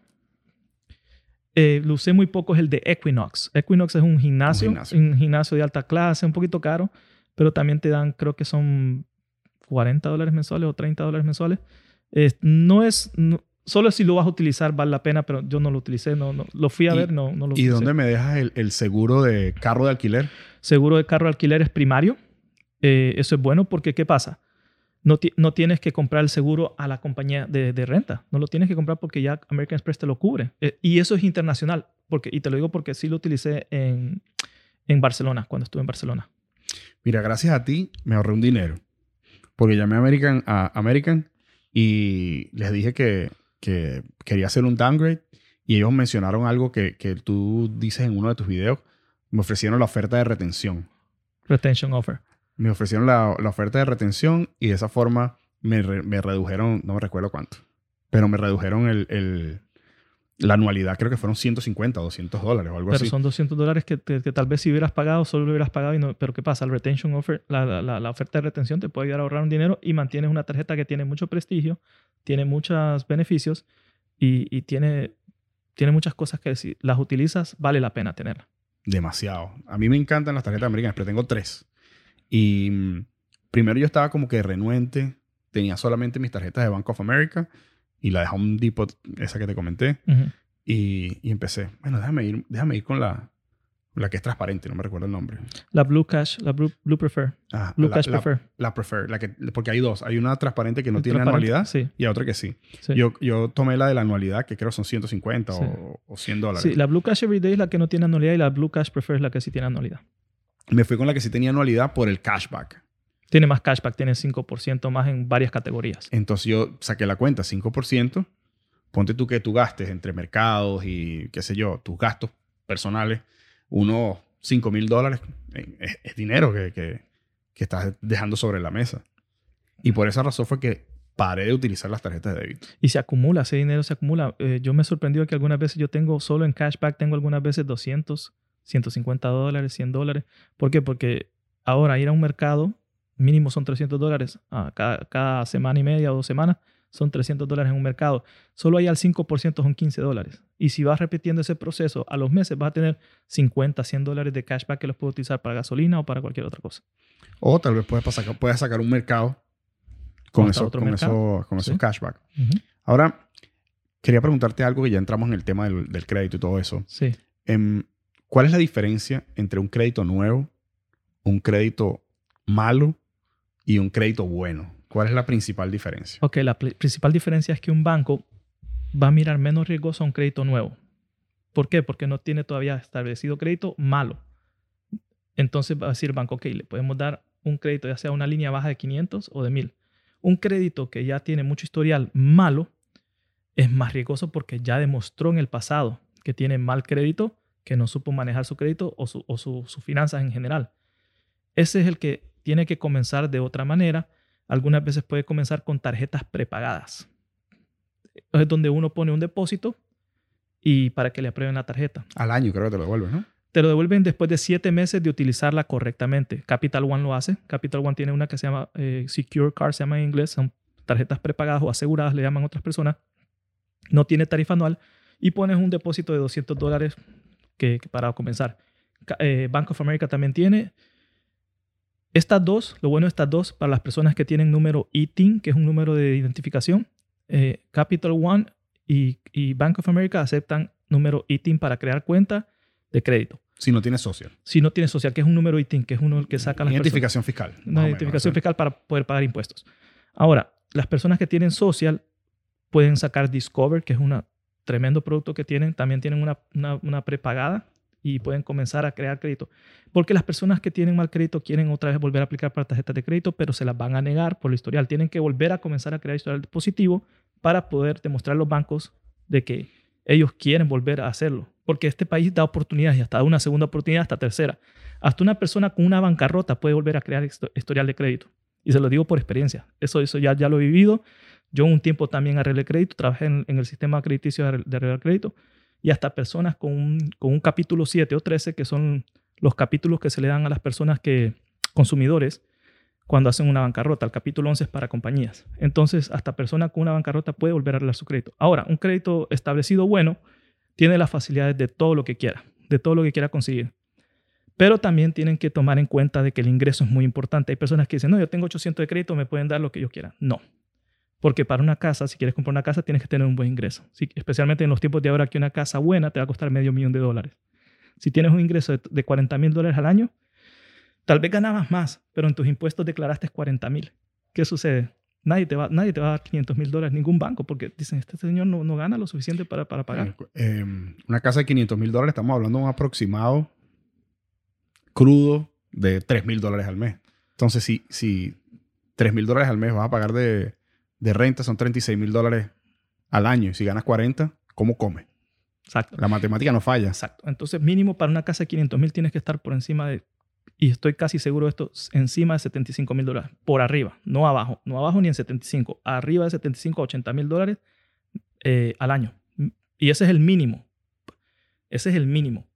eh, lo usé muy poco, es el de Equinox. Equinox es un gimnasio, un gimnasio. gimnasio, de alta clase, un poquito caro, pero también te dan, creo que son 40 dólares mensuales o 30 dólares mensuales. Eh, no es, no- solo si lo vas a utilizar vale la pena, pero yo no lo utilicé, no, no- lo fui a ¿Y- ver, no, no lo ¿Y utilicé. dónde me dejas el, el seguro de carro de alquiler? Seguro de carro de alquiler es primario. Eh, eso es bueno porque, ¿qué pasa? No, no tienes que comprar el seguro a la compañía de, de renta. No lo tienes que comprar porque ya American Express te lo cubre. Eh, y eso es internacional. Porque, y te lo digo porque sí lo utilicé en, en Barcelona, cuando estuve en Barcelona. Mira, gracias a ti me ahorré un dinero. Porque llamé a American, a American y les dije que, que quería hacer un downgrade. Y ellos mencionaron algo que, que tú dices en uno de tus videos. Me ofrecieron la oferta de retención. Retention offer. Me ofrecieron la, la oferta de retención y de esa forma me, re- me redujeron, no me recuerdo cuánto, pero me redujeron el, el- la anualidad. Creo que fueron 150 o 200 dólares o algo Pero así. son 200 dólares que, que- que tal vez si hubieras pagado, solo lo hubieras pagado. Y no, pero ¿qué pasa? El retention offer, la, la- la- la oferta de retención te puede ayudar a ahorrar un dinero y mantienes una tarjeta que tiene mucho prestigio, tiene muchos beneficios y, y tiene, tiene muchas cosas que si las utilizas, vale la pena tenerla. Demasiado. A mí me encantan las tarjetas americanas, pero tengo tres. Y mm, primero yo estaba como que renuente. Tenía solamente mis tarjetas de Bank of America y la de Home Depot, esa que te comenté. Ujú. Y, y empecé, bueno, déjame ir, déjame ir con la, la que es transparente, no me recuerdo el nombre. La Blue Cash, la Blue, Blue Prefer. Ah, Blue la, Cash la- Prefer. la Prefer, la que, porque hay dos. Hay una transparente que no tiene Transparente. anualidad Sí. y otra que sí. sí. Yo, yo tomé la de la anualidad, que creo son 150 Sí. o, o 100 dólares. Sí, la Blue Cash Everyday es la que no tiene anualidad y la Blue Cash Prefer es la que sí tiene anualidad. Me fui con la que sí tenía anualidad por el cashback. Tiene más cashback, tiene 5% más en varias categorías. Entonces yo saqué la cuenta, 5%. Ponte tú que tú gastes entre mercados y qué sé yo, tus gastos personales, unos 5 mil dólares eh, es, es dinero que, que, que estás dejando sobre la mesa. Y por esa razón fue que paré de utilizar las tarjetas de débito. Y se acumula, ese dinero se acumula. Eh, yo me he sorprendido que algunas veces yo tengo solo en cashback, tengo algunas veces 200, 150 dólares, 100 dólares. ¿Por qué? Porque ahora ir a un mercado, mínimo son 300 dólares. Ah, cada, cada semana y media o dos semanas son 300 dólares en un mercado. Solo ahí al 5% son 15 dólares. Y si vas repitiendo ese proceso, a los meses vas a tener 50, 100 dólares de cashback que los puedes utilizar para gasolina o para cualquier otra cosa. O tal vez puedes sacar, puedes sacar un mercado con, eso, con, mercado. eso, con esos cashback. Ahora, quería preguntarte algo que ya entramos en el tema del, del crédito y todo eso. Sí. Em, ¿Cuál es la diferencia entre un crédito nuevo, un crédito malo y un crédito bueno? ¿Cuál es la principal diferencia? Ok, la principal diferencia es que un banco va a mirar menos riesgoso a un crédito nuevo. ¿Por qué? Porque no tiene todavía establecido crédito malo. Entonces va a decir el banco, ok, le podemos dar un crédito, ya sea una línea baja de 500 o de 1000. Un crédito que ya tiene mucho historial malo es más riesgoso porque ya demostró en el pasado que tiene mal crédito, que no supo manejar su crédito o, su- o su- sus finanzas en general. Ese es el que tiene que comenzar de otra manera. Algunas veces puede comenzar con tarjetas prepagadas. Es donde uno pone un depósito y para que le aprueben la tarjeta. Al año creo que te lo devuelves, ¿no? Te lo devuelven después de siete meses de utilizarla correctamente. Capital One lo hace. Capital One tiene una que se llama eh, Secure Card, se llama en inglés. Son tarjetas prepagadas o aseguradas, le llaman otras personas. No tiene tarifa anual y pones un depósito de 200 dólares que, que para comenzar. Eh, Bank of America también tiene. Estas dos, lo bueno de estas dos, para las personas que tienen número ITIN, que es un número de identificación, eh, Capital One y, y Bank of America aceptan número ITIN para crear cuenta de crédito. Si no tienes social. Si no tienes social, que es un número ITIN, que es uno que saca las personas. Identificación fiscal. más o Una menos, identificación ¿sí? fiscal para poder pagar impuestos. Ahora, las personas que tienen social pueden sacar Discover, que es un tremendo producto que tienen. También tienen una, una, una prepagada y pueden comenzar a crear crédito. Porque las personas que tienen mal crédito quieren otra vez volver a aplicar para tarjetas de crédito, pero se las van a negar por el historial. Tienen que volver a comenzar a crear historial positivo para poder demostrar a los bancos de que ellos quieren volver a hacerlo. Porque este país da oportunidades y hasta una segunda oportunidad, hasta tercera. Hasta una persona con una bancarrota puede volver a crear histo- historial de crédito. Y se lo digo por experiencia. Eso, eso ya, ya lo he vivido. Yo un tiempo también arreglé crédito, trabajé en, en el sistema crediticio de arreglar crédito. Y hasta personas con un, con un capítulo 7 o 13, que son los capítulos que se le dan a las personas que, consumidores, cuando hacen una bancarrota. El capítulo 11 es para compañías. Entonces, hasta persona con una bancarrota puede volver a arreglar su crédito. Ahora, un crédito establecido bueno tiene las facilidades de todo lo que quiera, de todo lo que quiera conseguir. Pero también tienen que tomar en cuenta de que el ingreso es muy importante. Hay personas que dicen, no, yo tengo 800 de crédito, me pueden dar lo que yo quiera. No. Porque para una casa, si quieres comprar una casa, tienes que tener un buen ingreso. Sí, especialmente en los tiempos de ahora que una casa buena te va a costar medio millón de dólares. Si tienes un ingreso de, de 40 mil dólares al año, tal vez ganabas más, pero en tus impuestos declaraste 40 mil. ¿Qué sucede? Nadie te, va, nadie te va a dar 500 mil dólares, ningún banco, porque dicen, este señor no, no gana lo suficiente para, para pagar. Eh, una casa de 500 mil dólares, estamos hablando de un aproximado crudo de 3 mil dólares al mes. Entonces, si, si 3 mil dólares al mes vas a pagar de, de renta, son 36 mil dólares al año. Y si ganas 40, ¿cómo comes? Exacto. La matemática no falla. Exacto. Entonces, mínimo para una casa de 500 mil tienes que estar por encima de, y estoy casi seguro de esto, encima de 75 mil dólares. Por arriba, no abajo. No abajo ni en 75. Arriba de 75 a 80 mil dólares eh, al año. Y ese es el mínimo. Ese es el mínimo.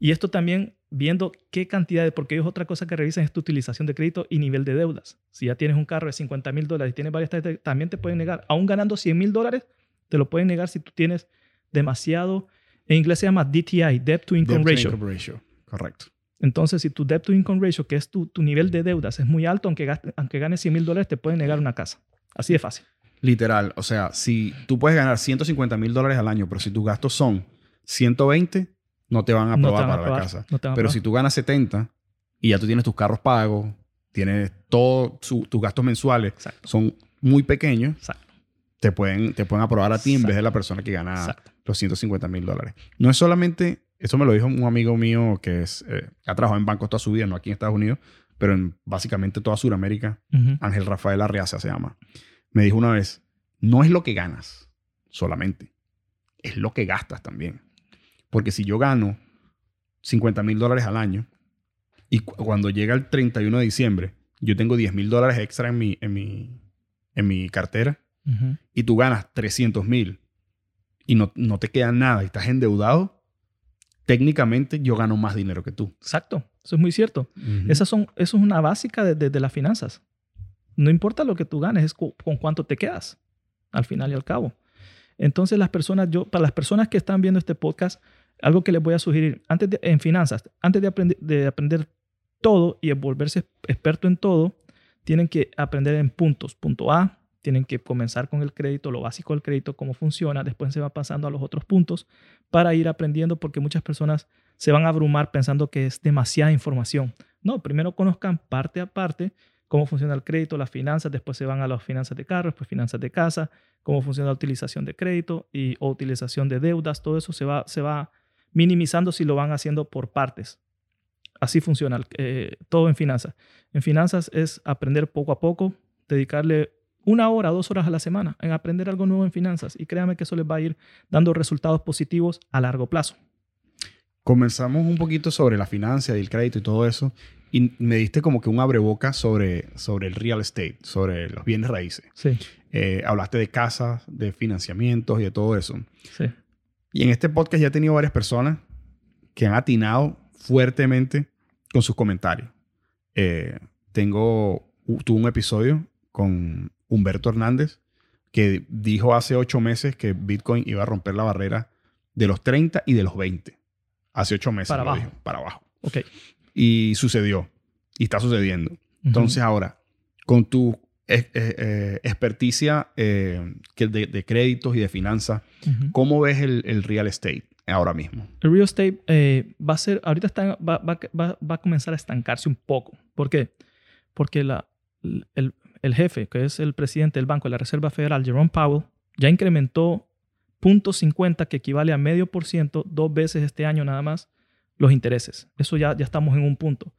Y esto también viendo qué cantidad de, porque ellos otra cosa que revisan es tu utilización de crédito y nivel de deudas. Si ya tienes un carro de 50 mil dólares y tienes varias tarjetas, también te pueden negar. Aún ganando 100 mil dólares, te lo pueden negar si tú tienes demasiado, en inglés se llama DTI, Debt to Income Debt to Ratio. income ratio. Correcto. Entonces, si tu debt to income ratio, que es tu, tu nivel de deudas, es muy alto, aunque, gaste- aunque ganes 100 mil dólares, te pueden negar una casa. Así de fácil. Literal. O sea, si tú puedes ganar 150 mil dólares al año, pero si tus gastos son 120, no te van a No aprobar van a para la casa. no Pero si tú ganas 70 y ya tú tienes tus carros pagos, tienes todos tus gastos mensuales, Exacto. son muy pequeños, Exacto. te pueden, te pueden aprobar a ti en vez de la persona que gana los 150 mil dólares. No es solamente, eso me lo dijo un amigo mío que es, eh, ha trabajado en bancos toda su vida, no aquí en Estados Unidos, pero en básicamente toda Sudamérica. Ángel Rafael Arriaza se llama. Me dijo una vez, no es lo que ganas solamente, es lo que gastas también. Porque si yo gano 50 mil dólares al año y cu- cuando llega el 31 de diciembre, yo tengo 10 mil dólares extra en mi, en, mi, en mi cartera Ujú. y tú ganas 300 mil y no, no te queda nada y estás endeudado, técnicamente yo gano más dinero que tú. Exacto. Eso es muy cierto. Esas son, eso es una básica de, de- de las finanzas. No importa lo que tú ganes, es cu- con cuánto te quedas, al final y al cabo. Entonces, las personas, yo, para las personas que están viendo este podcast, algo que les voy a sugerir, antes de, en finanzas, antes de aprender, de aprender todo y volverse experto en todo, tienen que aprender en puntos. Punto A, tienen que comenzar con el crédito, lo básico del crédito, cómo funciona, después se va pasando a los otros puntos para ir aprendiendo, porque muchas personas se van a abrumar pensando que es demasiada información. No, primero conozcan parte a parte cómo funciona el crédito, las finanzas, después se van a las finanzas de carros, pues finanzas de casa, cómo funciona la utilización de crédito y, o utilización de deudas, todo eso se va, se va minimizando si lo van haciendo por partes. Así funciona eh, todo en finanzas. En finanzas es aprender poco a poco, dedicarle una hora, dos horas a la semana en aprender algo nuevo en finanzas y créame que eso les va a ir dando resultados positivos a largo plazo. Comenzamos un poquito sobre la financia y el crédito y todo eso y me diste como que un abreboca sobre, sobre el real estate, sobre los bienes raíces. Sí. Eh, hablaste de casas, de financiamientos y de todo eso. Sí. Y en este podcast ya he tenido varias personas que han atinado fuertemente con sus comentarios. Eh, tengo, tuve un episodio con Humberto Hernández que dijo hace ocho meses que Bitcoin iba a romper la barrera de los 30 y de los 20. Hace ocho meses. Para lo abajo. dijo, para abajo. Ok. Y sucedió. Y está sucediendo. Entonces ahora, con tu eh, experticia eh, que de, de créditos y de finanzas, Ujú. ¿cómo ves el, el real estate ahora mismo? El real estate eh, va a ser, ahorita está, va, va- va- va a comenzar a estancarse un poco. ¿Por qué? Porque la, el, el jefe, que es el presidente del Banco de la Reserva Federal, Jerome Powell, ya incrementó 0.50, que equivale a medio por ciento, dos veces este año nada más, los intereses. Eso ya, ya estamos en un punto.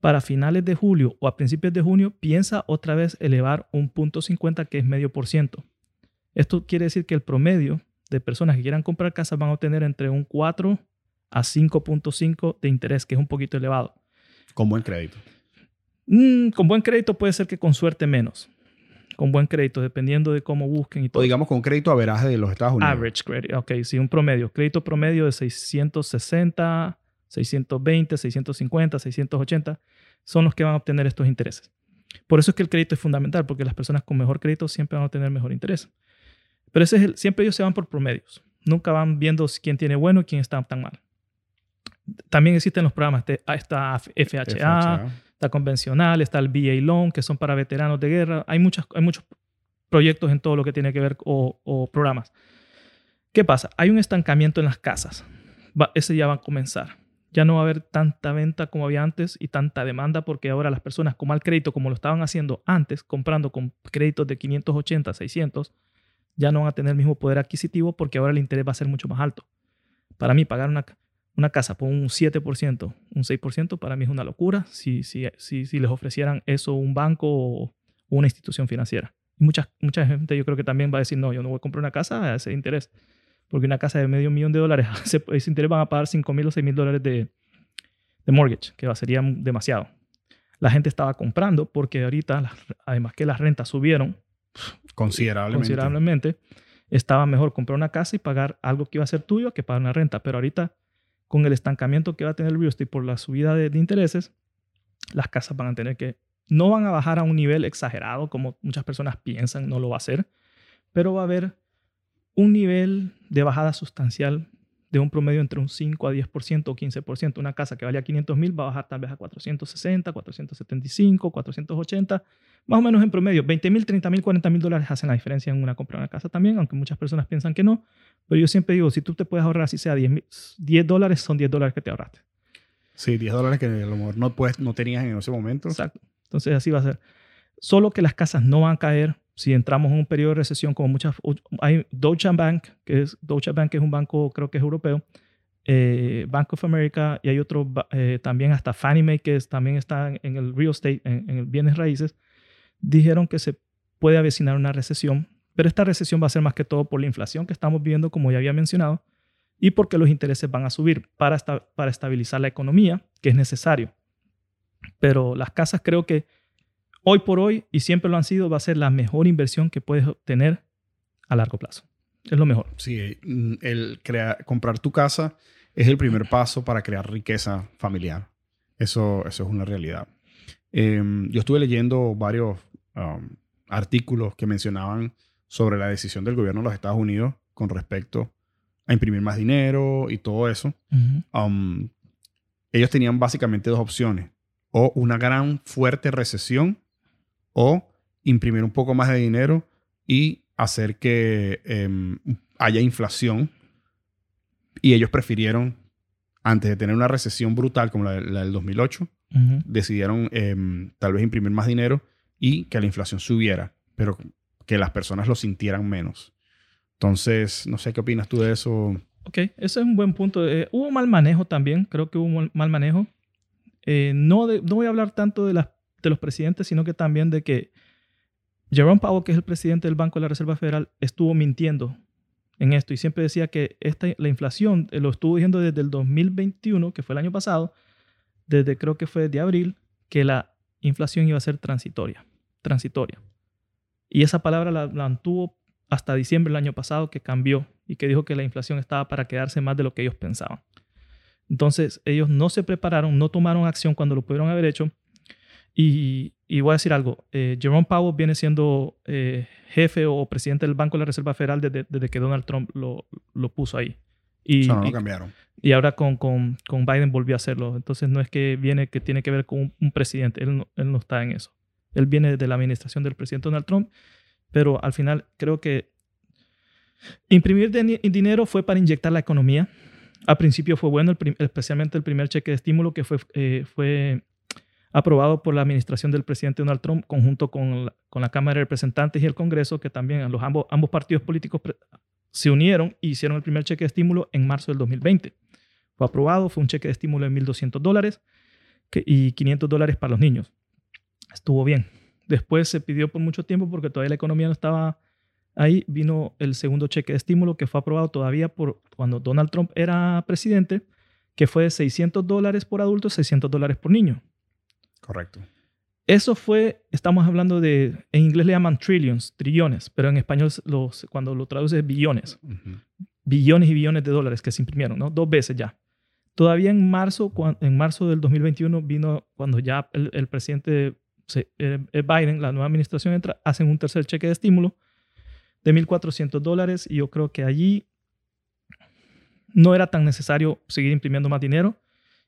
Para finales de julio o a principios de junio, piensa otra vez elevar un punto 50, que es medio por ciento. Esto quiere decir que el promedio de personas que quieran comprar casa van a obtener entre un 4 a 5.5 de interés, que es un poquito elevado. Con buen crédito. Mm, con buen crédito puede ser que con suerte menos. Con buen crédito, dependiendo de cómo busquen y O todo. digamos con crédito averaje de los Estados Unidos. Average credit, ok, sí, un promedio. Crédito promedio de 660, 620, 650, 680 son los que van a obtener estos intereses. Por eso es que el crédito es fundamental, porque las personas con mejor crédito siempre van a tener mejor interés. Pero ese es el, siempre ellos se van por promedios. Nunca van viendo quién tiene bueno y quién está tan mal. También existen los programas, de, ah, está FHA, FHA. está convencional, está el VA Loan, que son para veteranos de guerra. Hay, muchas, hay muchos proyectos en todo lo que tiene que ver o, o programas. ¿Qué pasa? Hay un estancamiento en las casas. Va- ese ya va a comenzar. Ya no va a haber tanta venta como había antes y tanta demanda porque ahora las personas con mal crédito, como lo estaban haciendo antes, comprando con créditos de 580, 600, ya no van a tener el mismo poder adquisitivo porque ahora el interés va a ser mucho más alto. Para mí, pagar una, una casa por un 7%, un 6%, para mí es una locura si, si, si, si les ofrecieran eso un banco o una institución financiera. Mucha, mucha gente yo creo que también va a decir, no, yo no voy a comprar una casa a ese interés. Porque una casa de medio millón de dólares, ese, interés van a pagar 5 mil o 6 mil dólares de, de mortgage, que sería demasiado. La gente estaba comprando porque ahorita, además que las rentas subieron Considerablemente. considerablemente, estaba mejor comprar una casa y pagar algo que iba a ser tuyo que pagar una renta. Pero ahorita, con el estancamiento que va a tener el real estate por la subida de, de intereses, las casas van a tener que, no van a bajar a un nivel exagerado como muchas personas piensan, no lo va a hacer, pero va a haber un nivel de bajada sustancial de un promedio entre un 5 a 10% o 15%. Una casa que valía 500 mil va a bajar tal vez a 460, 475, 480, más o menos en promedio. 20 mil, 30 mil, 40 mil dólares hacen la diferencia en una compra de una casa también, aunque muchas personas piensan que no. Pero yo siempre digo, si tú te puedes ahorrar, si sea 10, mil- 10 dólares, son 10 dólares que te ahorraste. Sí, 10 dólares que a lo mejor no, puedes, no tenías en ese momento. Exacto. Entonces así va a ser. Solo que las casas no van a caer si entramos en un periodo de recesión como muchas... Hay Deutsche Bank, que es, Deutsche Bank que es un banco, creo que es europeo, eh, Bank of America y hay otro eh, también hasta Fannie Mae que es- también está en el real estate, en, en el bienes raíces, dijeron que se puede avecinar una recesión, pero esta recesión va a ser más que todo por la inflación que estamos viendo, como ya había mencionado, y porque los intereses van a subir para, esta- para estabilizar la economía, que es necesario. Pero las casas creo que hoy por hoy, y siempre lo han sido, va a ser la mejor inversión que puedes obtener a largo plazo. Es lo mejor. Sí, mm, el crear, comprar tu casa es el primer paso para crear riqueza familiar. Eso, eso es una realidad. Em, yo estuve leyendo varios um, artículos que mencionaban sobre la decisión del gobierno de los Estados Unidos con respecto a imprimir más dinero y todo eso. Um, ellos tenían básicamente dos opciones. O una gran fuerte recesión o imprimir un poco más de dinero y hacer que em, haya inflación. Y ellos prefirieron, antes de tener una recesión brutal como la, de- la del 2008, Ujú. decidieron em, tal vez imprimir más dinero y que la inflación subiera, pero que las personas lo sintieran menos. Entonces, no sé qué opinas tú de eso. Ok, ese es un buen punto. Eh, hubo mal manejo también, creo que hubo mal- mal manejo. Eh, no, de- no voy a hablar tanto de, las, de los presidentes, sino que también de que Jerome Powell, que es el presidente del Banco de la Reserva Federal, estuvo mintiendo en esto y siempre decía que esta, la inflación, eh, lo estuvo diciendo desde el 2021, que fue el año pasado, desde creo que fue de abril, que la inflación iba a ser transitoria, transitoria. Y esa palabra la, mantuvo hasta diciembre del año pasado, que cambió y que dijo que la inflación estaba para quedarse más de lo que ellos pensaban. Entonces, ellos no se prepararon, no tomaron acción cuando lo pudieron haber hecho. Y, y voy a decir algo, eh, Jerome Powell viene siendo eh, jefe o presidente del Banco de la Reserva Federal desde, desde que Donald Trump lo, lo puso ahí. Y, no lo cambiaron. y ahora con, con, con Biden volvió a hacerlo. Entonces no es que viene que tiene que ver con un, un presidente. Él no, él no está en eso. Él viene de la administración del presidente Donald Trump. Pero al final creo que imprimir de- dinero fue para inyectar la economía. Al principio fue bueno, el especialmente el primer cheque de estímulo que fue, eh, fue aprobado por la administración del presidente Donald Trump conjunto con la, con la Cámara de Representantes y el Congreso, que también los ambos, ambos partidos políticos se unieron y hicieron el primer cheque de estímulo en marzo del 2020. Fue aprobado, fue un cheque de estímulo de 1.200 dólares y 500 dólares para los niños. Estuvo bien. Después se pidió por mucho tiempo porque todavía la economía no estaba ahí. Vino el segundo cheque de estímulo que fue aprobado todavía por cuando Donald Trump era presidente, que fue de 600 dólares por adulto, 600 dólares por niño. Correcto. Eso fue, estamos hablando de, en inglés le llaman trillions, trillones, pero en español los, cuando lo traduce es billones billones y billones de dólares que se imprimieron, ¿no? Dos veces ya. Todavía en marzo, en marzo del 2021 vino cuando ya el, el presidente eh, eh, Biden, la nueva administración entra, hacen un tercer cheque de estímulo de 1.400 dólares y yo creo que allí no era tan necesario seguir imprimiendo más dinero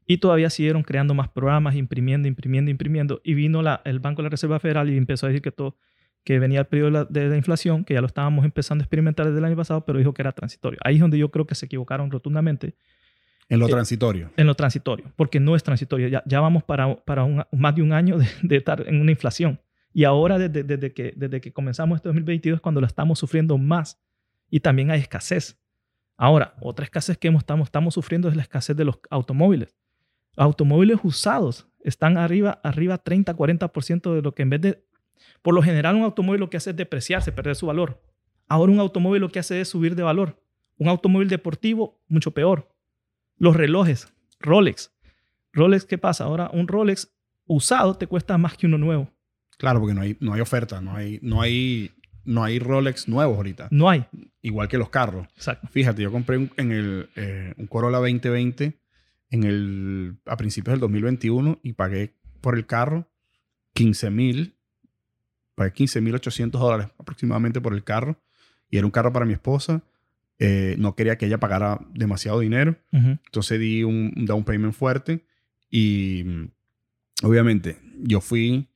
y todavía siguieron creando más programas, imprimiendo, imprimiendo, imprimiendo y vino la- el Banco de la Reserva Federal y empezó a decir que todo que venía el periodo de la, de la inflación, que ya lo estábamos empezando a experimentar desde el año pasado, pero dijo que era transitorio. Ahí es donde yo creo que se equivocaron rotundamente En lo Eh, transitorio. en lo transitorio, porque no es transitorio. Ya, ya vamos para, para un- más de un año de, de estar en una inflación. Y ahora, desde, desde, que, desde que comenzamos este 2022, es cuando la estamos sufriendo más. Y también hay escasez. Ahora, otra escasez que estamos, estamos sufriendo es la escasez de los automóviles. Automóviles usados están arriba, arriba 30, 40% de lo que en vez de... Por lo general, un automóvil lo que hace es depreciarse, perder su valor. Ahora un automóvil lo que hace es subir de valor. Un automóvil deportivo, mucho peor. Los relojes, Rolex. Rolex, ¿qué pasa? Ahora un Rolex usado te cuesta más que uno nuevo. Claro, porque no hay, no hay oferta, no hay, no, hay, no hay Rolex nuevos ahorita. No hay. Igual que los carros. Exacto. Fíjate, yo compré un, en el, eh, un Corolla 2020 en el, a principios del 2021 y pagué por el carro 15 mil, pagué 15 mil 800 dólares aproximadamente por el carro. Y era un carro para mi esposa. Eh, no quería que ella pagara demasiado dinero. Ujú. Entonces di un, un down payment fuerte y obviamente yo fui,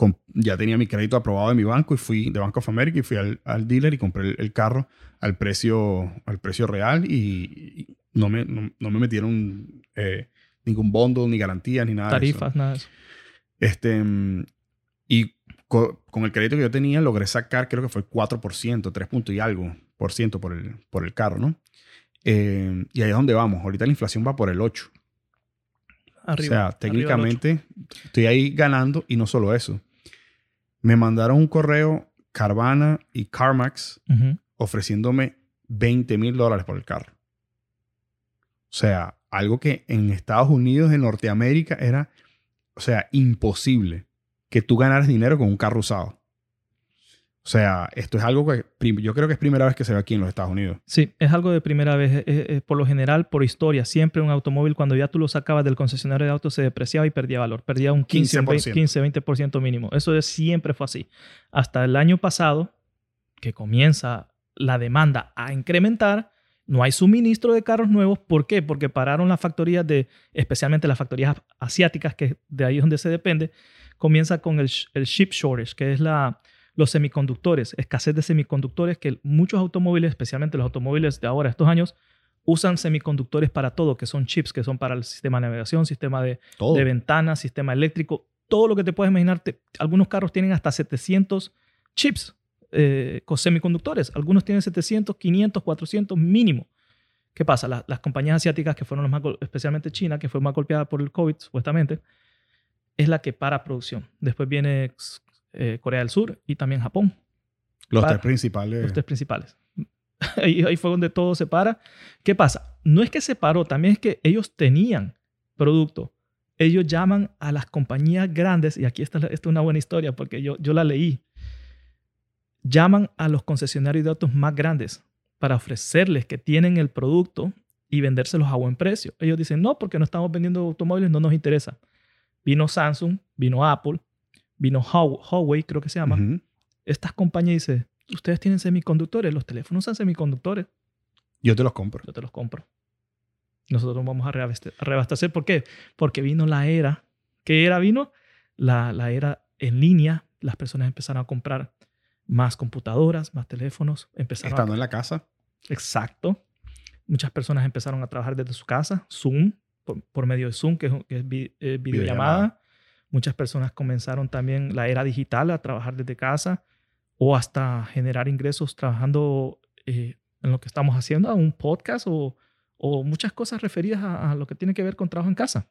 con- ya tenía mi crédito aprobado de mi banco y fui de Bank of America y fui al, al dealer y compré el, el carro al precio, al precio real y, y no, me, no, no me metieron eh, ningún bondo, ni garantía, ni nada. de eso. Tarifas, nada de eso. Este, y co- con el crédito que yo tenía logré sacar, creo que fue 4%, 3 puntos y algo por ciento por el, por el carro, ¿no? Eh, y ahí es donde vamos. Ahorita la inflación va por el 8. Arriba. o sea, técnicamente estoy ahí ganando y no solo eso. Me mandaron un correo Carvana y CarMax ofreciéndome 20 mil dólares por el carro. O sea, algo que en Estados Unidos, en Norteamérica, era, o sea, imposible que tú ganaras dinero con un carro usado. O sea, esto es algo que yo creo que es primera vez que se ve aquí en los Estados Unidos. Sí, es algo de primera vez. Eh, eh, por lo general, por historia, siempre un automóvil, cuando ya tú lo sacabas del concesionario de autos, se depreciaba y perdía valor. Perdía un 15, un 15%. 15 20% mínimo. Eso es- siempre fue así. Hasta el año pasado, que comienza la demanda a incrementar, no hay suministro de carros nuevos. ¿Por qué? Porque pararon las factorías de, especialmente las factorías asiáticas, que de ahí es donde se depende, comienza con el, el chip shortage, que es la, los semiconductores, escasez de semiconductores que muchos automóviles, especialmente los automóviles de ahora, estos años, usan semiconductores para todo, que son chips, que son para el sistema de navegación, sistema de, de ventanas, sistema eléctrico, todo lo que te puedes imaginar. Te- algunos carros tienen hasta 700 chips eh, con semiconductores. Algunos tienen 700, 500, 400 mínimo. ¿Qué pasa? La- las compañías asiáticas, que fueron las más, especialmente China, que fue más golpeada por el COVID, supuestamente, es la que para producción. Después viene eh, Corea del Sur y también Japón, Los para- tres principales. los tres principales. ahí, ahí fue donde todo se para. ¿Qué pasa? No es que se paró, también es que ellos tenían producto. Ellos llaman a las compañías grandes, y aquí está, esta es una buena historia porque yo, yo la leí. Llaman a los concesionarios de autos más grandes para ofrecerles que tienen el producto y vendérselos a buen precio. Ellos dicen, no, porque no estamos vendiendo automóviles, no nos interesa. Vino Samsung, vino Apple, vino Huawei, Huawei, creo que se llama Ujú. estas compañías dicen, ustedes tienen semiconductores, los teléfonos usan semiconductores, Yo te los compro. yo te los compro. Nosotros vamos a a reabastecer. ¿Por qué? Porque vino la era. ¿Qué era vino? La, la era en línea. Las personas empezaron a comprar más computadoras, más teléfonos. Empezaron a- Estando en la casa. Exacto. Muchas personas empezaron a trabajar desde su casa, Zoom, por, por medio de Zoom, que es, que es vi- eh, videollamada. Videollamada. Muchas personas comenzaron también la era digital a trabajar desde casa o hasta generar ingresos trabajando eh, en lo que estamos haciendo, un podcast o, o muchas cosas referidas a, a lo que tiene que ver con trabajo en casa.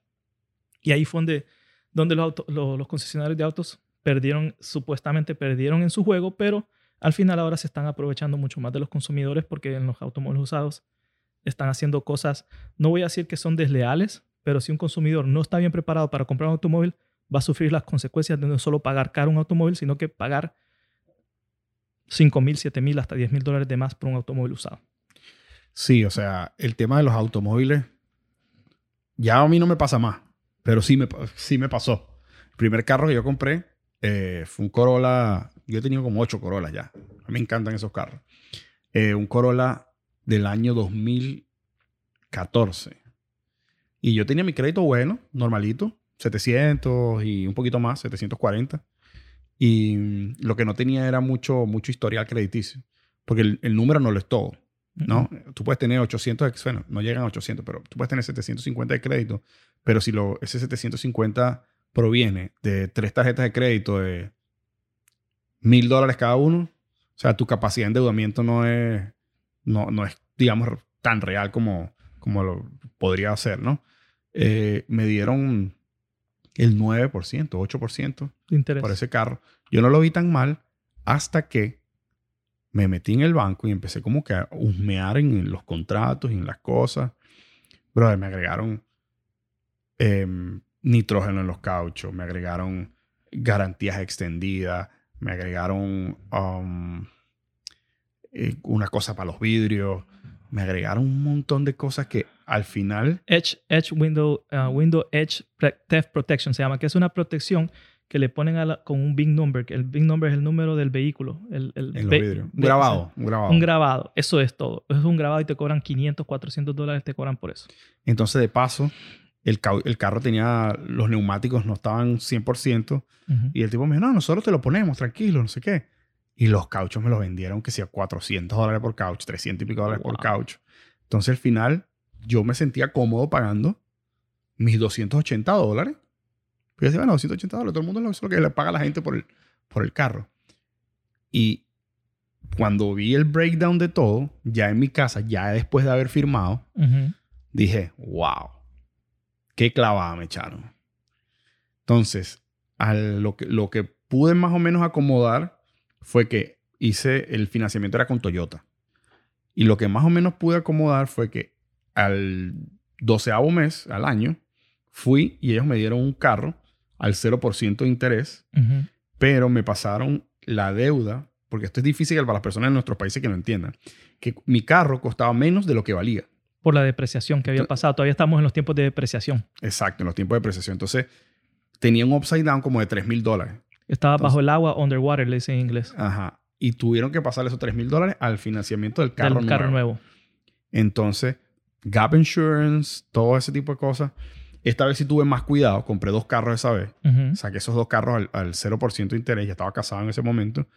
Y ahí fue donde, donde los, auto- lo- los concesionarios de autos perdieron, supuestamente perdieron en su juego, pero al final ahora se están aprovechando mucho más de los consumidores porque en los automóviles usados están haciendo cosas, no voy a decir que son desleales, pero si un consumidor no está bien preparado para comprar un automóvil, va a sufrir las consecuencias de no solo pagar caro un automóvil, sino que pagar 5 mil, 7 mil, hasta 10 mil dólares de más por un automóvil usado. Sí, o sea, el tema de los automóviles ya a mí no me pasa más, pero sí me, sí me pasó. El primer carro que yo compré eh, fue un Corolla, yo he tenido como ocho Corollas ya, a mí me encantan esos carros. Eh, un Corolla del año 2014. Y yo tenía mi crédito bueno, normalito, 700 y un poquito más, 740. Y lo que no tenía era mucho, mucho historial crediticio, porque el, el número no lo es todo. ¿no? Tú puedes tener 800, de- bueno, no llegan a 800, pero tú puedes tener 750 de crédito, pero si lo, ese 750 proviene de tres tarjetas de crédito de mil dólares cada uno, o sea, tu capacidad de endeudamiento no es, no, no es digamos, tan real como, como lo podría ser, ¿no? Eh, me dieron el 9%, 8% De interés. por ese carro. Yo no lo vi tan mal hasta que me metí en el banco y empecé como que a husmear en los contratos y en las cosas. Brother, me agregaron em, nitrógeno en los cauchos, me agregaron garantías extendidas, me agregaron um, eh, una cosa para los vidrios, me agregaron un montón de cosas que al final Edge, Edge Window, uh, Window Edge Theft Protection se llama, que es una protección que le ponen a la- con un big number, que el big number es el número del vehículo. El, el en los vidrios, un grabado, un grabado. Un grabado, eso es todo. Es un grabado y te cobran 500, 400 dólares, te cobran por eso. Entonces, de paso, el, cau- el carro tenía, los neumáticos no estaban 100%. Ujú. Y el tipo me dijo, no, nosotros te lo ponemos, tranquilo, no sé qué. Y los cauchos me los vendieron que sea 400 dólares por caucho, 300 y pico dólares por caucho. Entonces, al final, yo me sentía cómodo pagando mis 280 dólares. Pues yo decía, bueno, 280 dólares, todo el mundo es lo que le paga a la gente por el, por el carro. Y cuando vi el breakdown de todo, ya en mi casa, ya después de haber firmado, dije, wow, qué clavada me echaron. Entonces, a lo, que, lo que pude más o menos acomodar fue que hice el financiamiento era con Toyota. Y lo que más o menos pude acomodar fue que al doceavo mes, al año, fui y ellos me dieron un carro al 0% de interés, pero me pasaron la deuda, porque esto es difícil para las personas en nuestros países que no entiendan, que mi carro costaba menos de lo que valía. Por la depreciación que había pasado. Todavía estamos en los tiempos de depreciación. Exacto, en los tiempos de depreciación. Entonces, tenía un upside down como de 3 mil dólares. Estaba Entonces- bajo el agua, underwater, le dicen en inglés. Ajá. Y tuvieron que pasar esos 3 mil dólares al financiamiento del carro, del carro nuevo. nuevo. Entonces, Gap Insurance, todo ese tipo de cosas. Esta vez sí tuve más cuidado. Compré dos carros esa vez. Saqué esos dos carros al, al 0% de interés. Ya estaba casado en ese momento.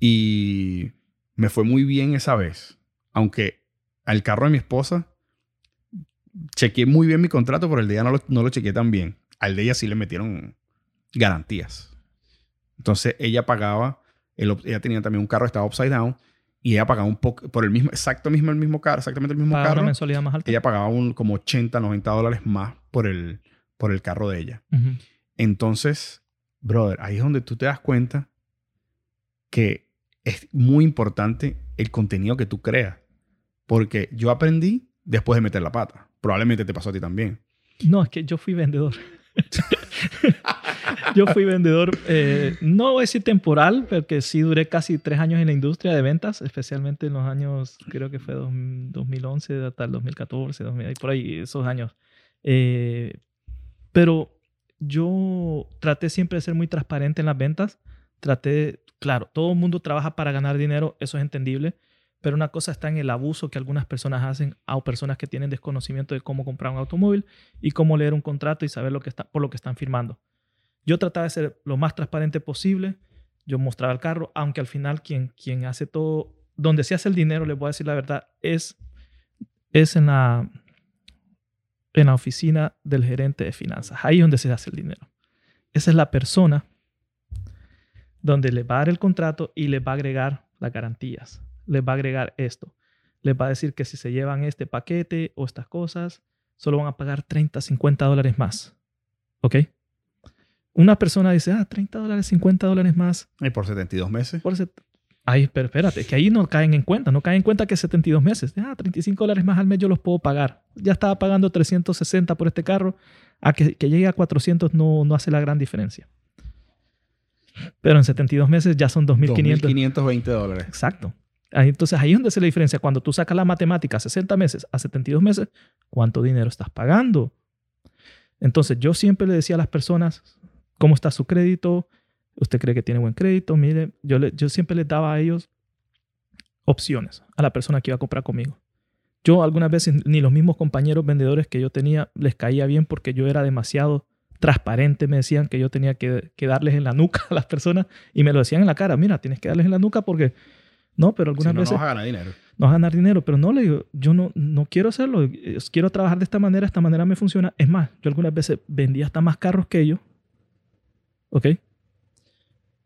Y me fue muy bien esa vez. Aunque al carro de mi esposa chequeé muy bien mi contrato, pero el de ella no lo, no lo chequeé tan bien. Al de ella sí le metieron garantías. Entonces ella pagaba, el ella tenía también un carro que estaba upside down y ella pagaba un poco, por el mismo, exacto mismo, el mismo carro, exactamente el mismo Pagar una carro, mensualidad más alta. ella pagaba un, como 80, 90 dólares más por el, por el carro de ella. Ujú. Entonces, brother, ahí es donde tú te das cuenta que es muy importante el contenido que tú creas. Porque yo aprendí después de meter la pata. Probablemente te pasó a ti también. No, es que yo fui vendedor. yo fui vendedor, eh, no voy a decir temporal, porque sí duré casi tres años en la industria de ventas, especialmente en los años, creo que fue dos- 2011 hasta el 2014, 2000, ahí por ahí, esos años. Eh, pero yo traté siempre de ser muy transparente en las ventas. Traté, claro, todo el mundo trabaja para ganar dinero, eso es entendible, pero una cosa está en el abuso que algunas personas hacen a personas que tienen desconocimiento de cómo comprar un automóvil y cómo leer un contrato y saber lo que está, por lo que están firmando. Yo trataba de ser lo más transparente posible. Yo mostraba el carro, aunque al final quien, quien hace todo, donde se hace el dinero, les voy a decir la verdad, es, es en, la, en la oficina del gerente de finanzas. Ahí es donde se hace el dinero. Esa es la persona donde le va a dar el contrato y le va a agregar las garantías. Les va a agregar esto. Les va a decir que si se llevan este paquete o estas cosas, solo van a pagar 30, 50 dólares más. ¿Ok? Una persona dice, ah, 30 dólares, 50 dólares más. Y por 72 meses. Por set- Ay, pero espérate, que ahí no caen en cuenta. No caen en cuenta que 72 meses. Ah, 35 dólares más al mes yo los puedo pagar. Ya estaba pagando 360 por este carro. A que, que llegue a 400 no, no hace la gran diferencia. Pero en 72 meses ya son 2.500. 2.520 dólares. Exacto. Entonces ahí es donde se la diferencia. Cuando tú sacas la matemática 60 meses a 72 meses, ¿cuánto dinero estás pagando? Entonces yo siempre le decía a las personas, ¿cómo está su crédito? ¿Usted cree que tiene buen crédito? Mire, yo, le- yo siempre les daba a ellos opciones a la persona que iba a comprar conmigo. Yo algunas veces ni los mismos compañeros vendedores que yo tenía les caía bien porque yo era demasiado transparente. Me decían que yo tenía que, que darles en la nuca a las personas y me lo decían en la cara. Mira, tienes que darles en la nuca porque... No, pero Si algunas no, no veces vas a ganar dinero. no vas a ganar dinero, pero no le digo, yo no, no quiero hacerlo, quiero trabajar de esta manera, esta manera me funciona. Es más, yo algunas veces vendía hasta más carros que ellos, ¿ok?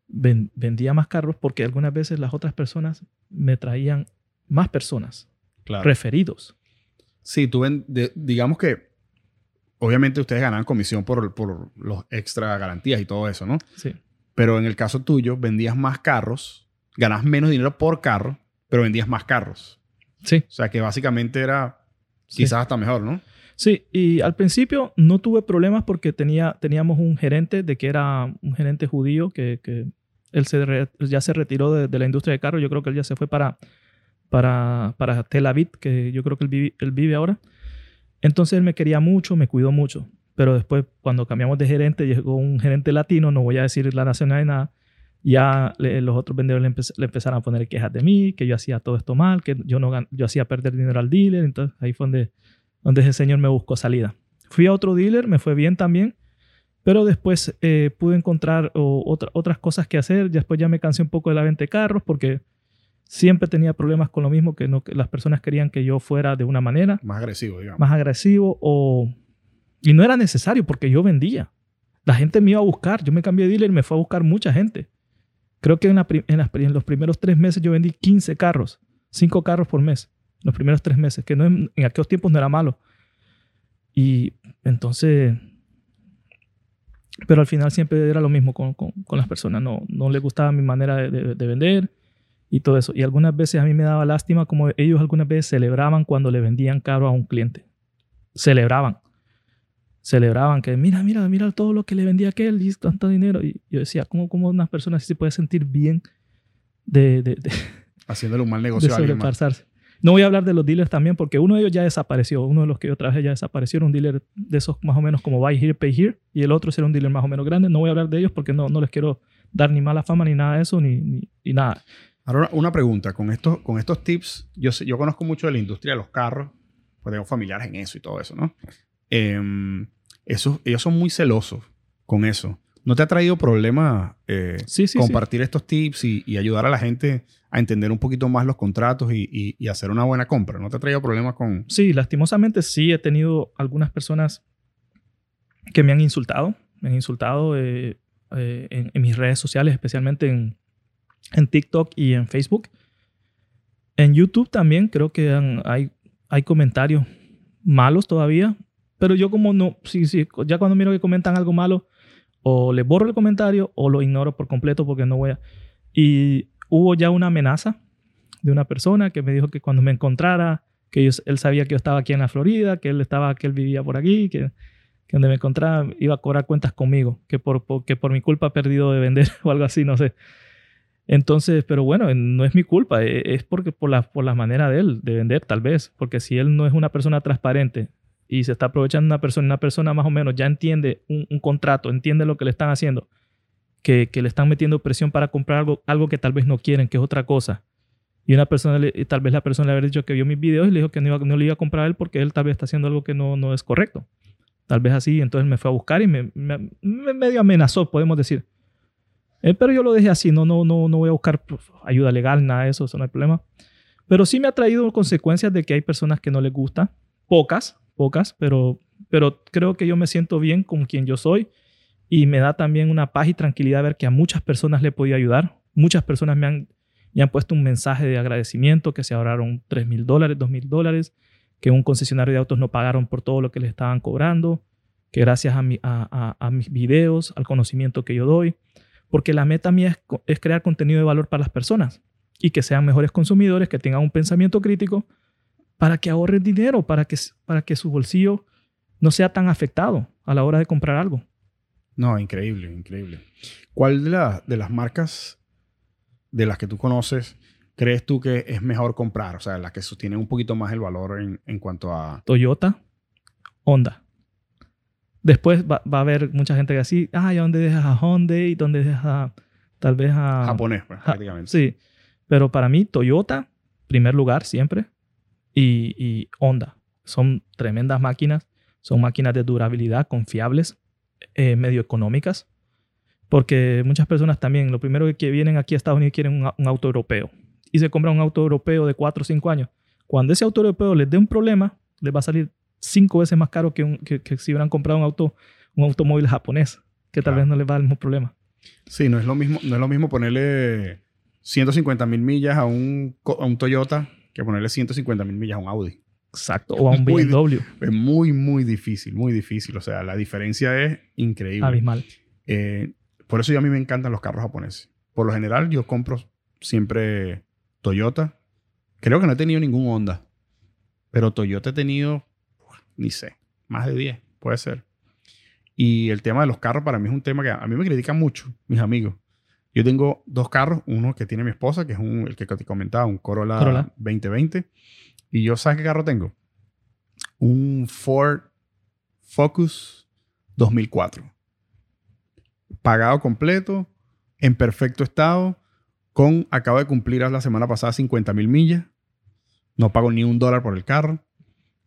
Ven- vendía más carros porque algunas veces las otras personas me traían más personas, Claro. referidos. Sí, tú ven, de- digamos que obviamente ustedes ganan comisión por, por los extra garantías y todo eso, ¿no? Sí, Pero en el caso tuyo, vendías más carros, ganas menos dinero por carro, pero vendías más carros. sí, O sea que básicamente era sí. quizás hasta mejor, ¿no? Sí, y al principio no tuve problemas porque tenía, teníamos un gerente de que era un gerente judío que, que él se ya se retiró de, la industria de carros. Yo creo que él ya se fue para, para, para Tel Aviv, que yo creo que él vive, él vive ahora. Entonces él me quería mucho, me cuidó mucho. Pero después, cuando cambiamos de gerente, llegó un gerente latino, no voy a decir la nacionalidad ni nada. Ya los otros vendedores le, le empezaron a poner quejas de mí, que yo hacía todo esto mal, que yo, no yo hacía perder dinero al dealer. Entonces ahí fue donde donde ese señor me buscó salida. Fui a otro dealer, me fue bien también, pero después eh, pude encontrar o, otra- otras cosas que hacer. Después ya me cansé un poco de la venta de carros porque siempre tenía problemas con lo mismo, que, no, que las personas querían que yo fuera de una manera Más agresivo, digamos. más agresivo o... Y no era necesario porque yo vendía. La gente me iba a buscar. Yo me cambié de dealer y me fue a buscar mucha gente. Creo que en, la pri- en las en los primeros tres meses yo vendí 15 carros, 5 carros por mes, los primeros tres meses, que no en, aquellos tiempos no era malo. Y entonces, pero al final siempre era lo mismo con, con- con las personas, no, no les gustaba mi manera de, de- de vender y todo eso. Y algunas veces a mí me daba lástima como ellos algunas veces celebraban cuando le vendían caro a un cliente. Celebraban. Celebraban que, mira, mira, mira todo lo que le vendía aquel y tanto dinero. Y yo decía, ¿cómo, cómo una persona así se puede sentir bien de, de, de, Haciéndole un mal de negocio a alguien más. No voy a hablar de los dealers también porque uno de ellos ya desapareció. Uno de los que yo trabajé ya desapareció. Era un dealer de esos más o menos como Buy Here, Pay Here. Y el otro era un dealer más o menos grande. No voy a hablar de ellos porque no, no les quiero dar ni mala fama ni nada de eso, ni, ni, ni nada. Ahora, una pregunta. Con estos, con estos tips, yo, sé- yo conozco mucho de la industria de los carros, pues tengo familiares en eso y todo eso, ¿no? Esos- ellos son muy celosos con eso. ¿No te ha traído problema eh, Sí, sí, sí. compartir estos tips y, y ayudar a la gente a entender un poquito más los contratos y, y- y hacer una buena compra. ¿No te ha traído problemas con...? Sí, lastimosamente sí he tenido algunas personas que me han insultado. Me han insultado eh, eh, en, en mis redes sociales, especialmente en, en TikTok y en Facebook. En YouTube también creo que han- hay, hay comentarios malos todavía. Pero yo como no, sí, sí, ya cuando miro que comentan algo malo, o les borro el comentario o lo ignoro por completo porque no voy a... Y hubo ya una amenaza de una persona que me dijo que cuando me encontrara, que él sabía que yo estaba aquí en la Florida, que él estaba, que él vivía por aquí, que, que donde me encontraba iba a cobrar cuentas conmigo, que por, que por mi culpa ha perdido de vender o algo así, no sé. Entonces, pero bueno, no es mi culpa, e- es porque por la, por la manera de él de vender, tal vez, porque si él no es una persona transparente y se está aprovechando una persona, una persona más o menos ya entiende un contrato, entiende lo que le están haciendo, que, que le están metiendo presión para comprar algo, algo que tal vez no quieren, que es otra cosa. Y una persona, tal vez la persona le habría dicho que vio mis videos y le dijo que no, iba- no le iba a comprar a él porque él tal vez está haciendo algo que no, no es correcto. Tal vez así, entonces me fue a buscar y me, me- me medio amenazó, podemos decir. Eh, pero yo lo dejé así, no, no, no, no voy a buscar pues, ayuda legal, nada de eso, eso no hay problema. Pero sí me ha traído consecuencias de que hay personas que no les gusta, pocas, pocas, pero, pero creo que yo me siento bien con quien yo soy y me da también una paz y tranquilidad ver que a muchas personas le he podido ayudar. Muchas personas me han, me han puesto un mensaje de agradecimiento, que se ahorraron 3 mil dólares, 2 mil dólares, que un concesionario de autos no pagaron por todo lo que les estaban cobrando, que gracias a, mi- a- mis videos, al conocimiento que yo doy, porque la meta mía es, es crear contenido de valor para las personas y que sean mejores consumidores, que tengan un pensamiento crítico para que ahorren dinero, para que, para que su bolsillo no sea tan afectado a la hora de comprar algo. No, increíble, increíble. ¿Cuál de, la- de las marcas de las que tú conoces crees tú que es mejor comprar? O sea, las que sostienen un poquito más el valor en, en cuanto a... Toyota, Honda. Después va, va a haber mucha gente que así, ah, ¿y dónde dejas a Hyundai? ¿Dónde dejas a, tal vez a... japonés, pues, prácticamente. Sí, pero para mí Toyota, primer lugar siempre, y, y Honda. Son tremendas máquinas, son máquinas de durabilidad, confiables, eh, medio económicas, porque muchas personas también, lo primero que vienen aquí a Estados Unidos quieren un, un auto europeo y se compran un auto europeo de 4 o 5 años. Cuando ese auto europeo les dé un problema, les va a salir cinco veces más caro que, un- que, que si hubieran comprado un auto, un automóvil japonés, que tal Claro. vez no les va a dar el mismo problema. Sí, no es lo mismo, no es lo mismo ponerle 150 mil millas a un, a un Toyota que ponerle 150 mil millas a un Audi. Exacto, o a un Muy- BMW, Es muy, muy difícil, muy difícil. O sea, la diferencia es increíble. abismal. Eh, por eso yo a mí me encantan los carros japoneses. Por lo general, yo compro siempre Toyota. Creo que no he tenido ningún Honda. Pero Toyota he tenido, ni sé, más de 10, puede ser. Y el tema de los carros para mí es un tema que a mí me critican mucho, mis amigos. Yo tengo dos carros, uno que tiene mi esposa, que es un, el que te comentaba, un Corolla, Corolla. 2020. Y yo, ¿sabes qué carro tengo? Un Ford Focus 2004 pagado completo, en perfecto estado, con, acabo de cumplir la semana pasada 50 mil millas, no pago ni un dólar por el carro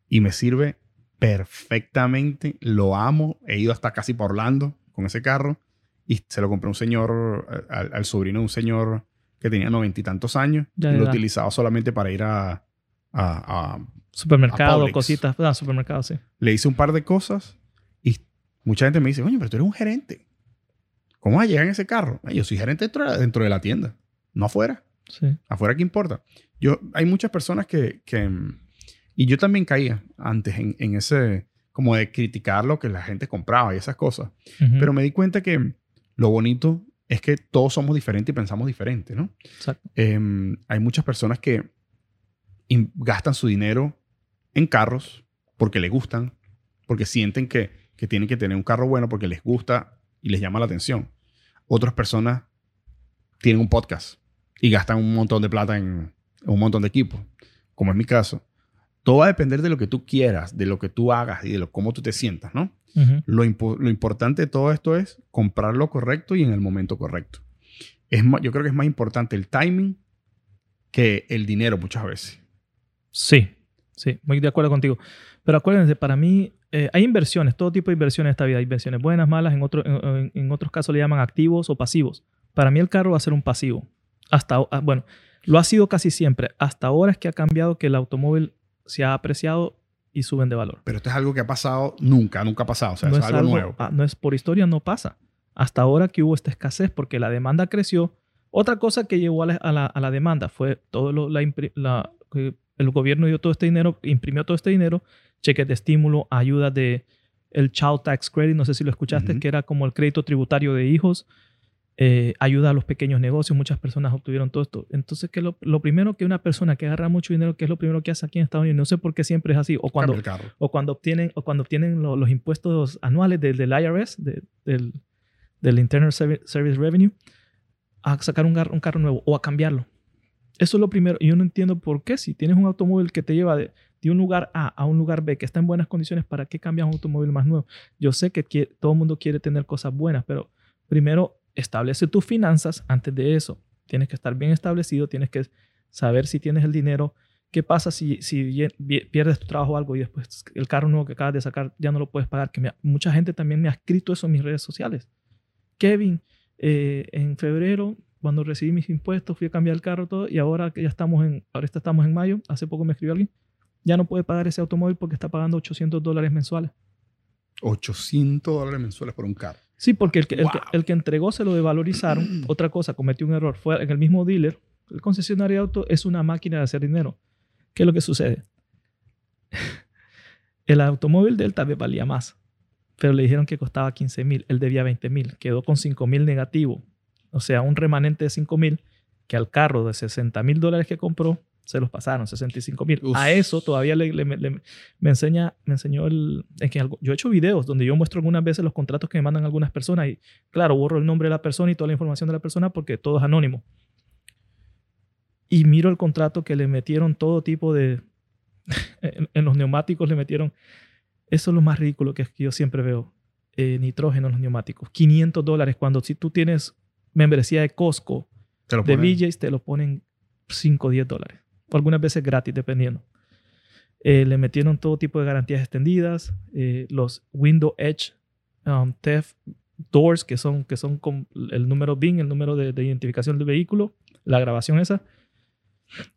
y me sirve perfectamente, lo amo, he ido hasta casi por Orlando con ese carro y se lo compré a un señor, al, al sobrino de un señor que tenía noventa y tantos años. Ya y lo utilizaba solamente para ir a, a- a Supermercado, cositas. Ah, supermercado, sí. le hice un par de cosas y mucha gente me dice, oye, pero tú eres un gerente. ¿Cómo vas a llegar en ese carro? "Ay, Yo soy gerente dentro de, la, dentro de la tienda, no afuera. Sí. Afuera, ¿qué importa? Yo, hay muchas personas que, que, y yo también caía antes en, en ese, como de criticar lo que la gente compraba y esas cosas. Pero me di cuenta que lo bonito es que todos somos diferentes y pensamos diferente, ¿no? Exacto. Em, hay muchas personas que gastan su dinero en carros porque les gustan, porque sienten que, que tienen que tener un carro bueno porque les gusta y les llama la atención. Otras personas tienen un podcast y gastan un montón de plata en, un montón de equipos, como es mi caso. Todo va a depender de lo que tú quieras, de lo que tú hagas y de lo, cómo tú te sientas, ¿no? Ujú. Lo, impo- lo importante de todo esto es comprar lo correcto y en el momento correcto. Es yo creo que es más importante el timing que el dinero muchas veces. Sí, sí, muy de acuerdo contigo. Pero acuérdense, para mí eh, hay inversiones, todo tipo de inversiones en esta vida. Hay inversiones buenas, malas, en, otro- en, otros casos le llaman activos o pasivos. Para mí el carro va a ser un pasivo. Hasta, ah, bueno, Lo ha sido casi siempre. Hasta ahora es que ha cambiado que el automóvil se ha apreciado y suben de valor. Pero esto es algo que ha pasado nunca, nunca ha pasado. O sea, no es, algo, nuevo. ah, no es por historia, no pasa. Hasta ahora que hubo esta escasez porque la demanda creció. Otra cosa que llevó a la, a la- a la demanda fue todo lo, la, la- que el gobierno dio todo este dinero, imprimió todo este dinero, cheques de estímulo, ayudas de el Child Tax Credit, no sé si lo escuchaste, Ujú. que era como el crédito tributario de hijos, eh, ayuda a los pequeños negocios, muchas personas obtuvieron todo esto. Entonces, que lo, lo primero que una persona que agarra mucho dinero, que es lo primero que hace aquí en Estados Unidos, no sé por qué siempre es así, o cuando, o cuando obtienen, o cuando obtienen lo- los impuestos anuales del, del IRS, de- del, del Internal Servi- Service Revenue, a sacar un, un carro nuevo o a cambiarlo. Eso es lo primero. Y yo no entiendo por qué, si tienes un automóvil que te lleva de, un lugar A a un lugar B que está en buenas condiciones, ¿para qué cambias un automóvil más nuevo? Yo sé que todo el mundo quiere tener cosas buenas, pero primero establece tus finanzas antes de eso. Tienes que estar bien establecido, tienes que saber si tienes el dinero. ¿Qué pasa si, si pierdes tu trabajo o algo y después el carro nuevo que acabas de sacar ya no lo puedes pagar? Que mucha gente también me ha escrito eso en mis redes sociales. Kevin, eh, en febrero, cuando recibí mis impuestos, fui a cambiar el carro todo y ahora que ya estamos en, ahora estamos en mayo, hace poco me escribió alguien, ya no puede pagar ese automóvil porque está pagando 800 dólares mensuales. 800 dólares mensuales por un carro. Sí, porque el que, el que- el que entregó se lo devalorizaron. Otra cosa, cometió un error. Fue en el mismo dealer. El concesionario de auto es una máquina de hacer dinero. ¿Qué es lo que sucede? el automóvil de él tal vez valía más, pero le dijeron que costaba 15 mil. Él debía 20 mil. Quedó con 5 mil negativo. O sea, un remanente de 5 mil que al carro de 60 mil dólares que compró se los pasaron, 65 mil. A eso todavía le, le- le- me, enseña, me enseñó el... Es que yo he hecho videos donde yo muestro algunas veces los contratos que me mandan algunas personas y claro, borro el nombre de la persona y toda la información de la persona porque todo es anónimo. Y miro el contrato que le metieron todo tipo de... en, en los neumáticos le metieron... Eso es lo más ridículo que, es que yo siempre veo. eh, nitrógeno en los neumáticos. 500 dólares cuando si tú tienes membresía de Costco, de ponen- BJ's te lo ponen 5 o 10 dólares. O algunas veces gratis, dependiendo. Eh, le metieron todo tipo de garantías extendidas. eh, los Window Edge um, Theft Doors, que son, que son con el número BIN, el número de, de identificación del vehículo, la grabación esa.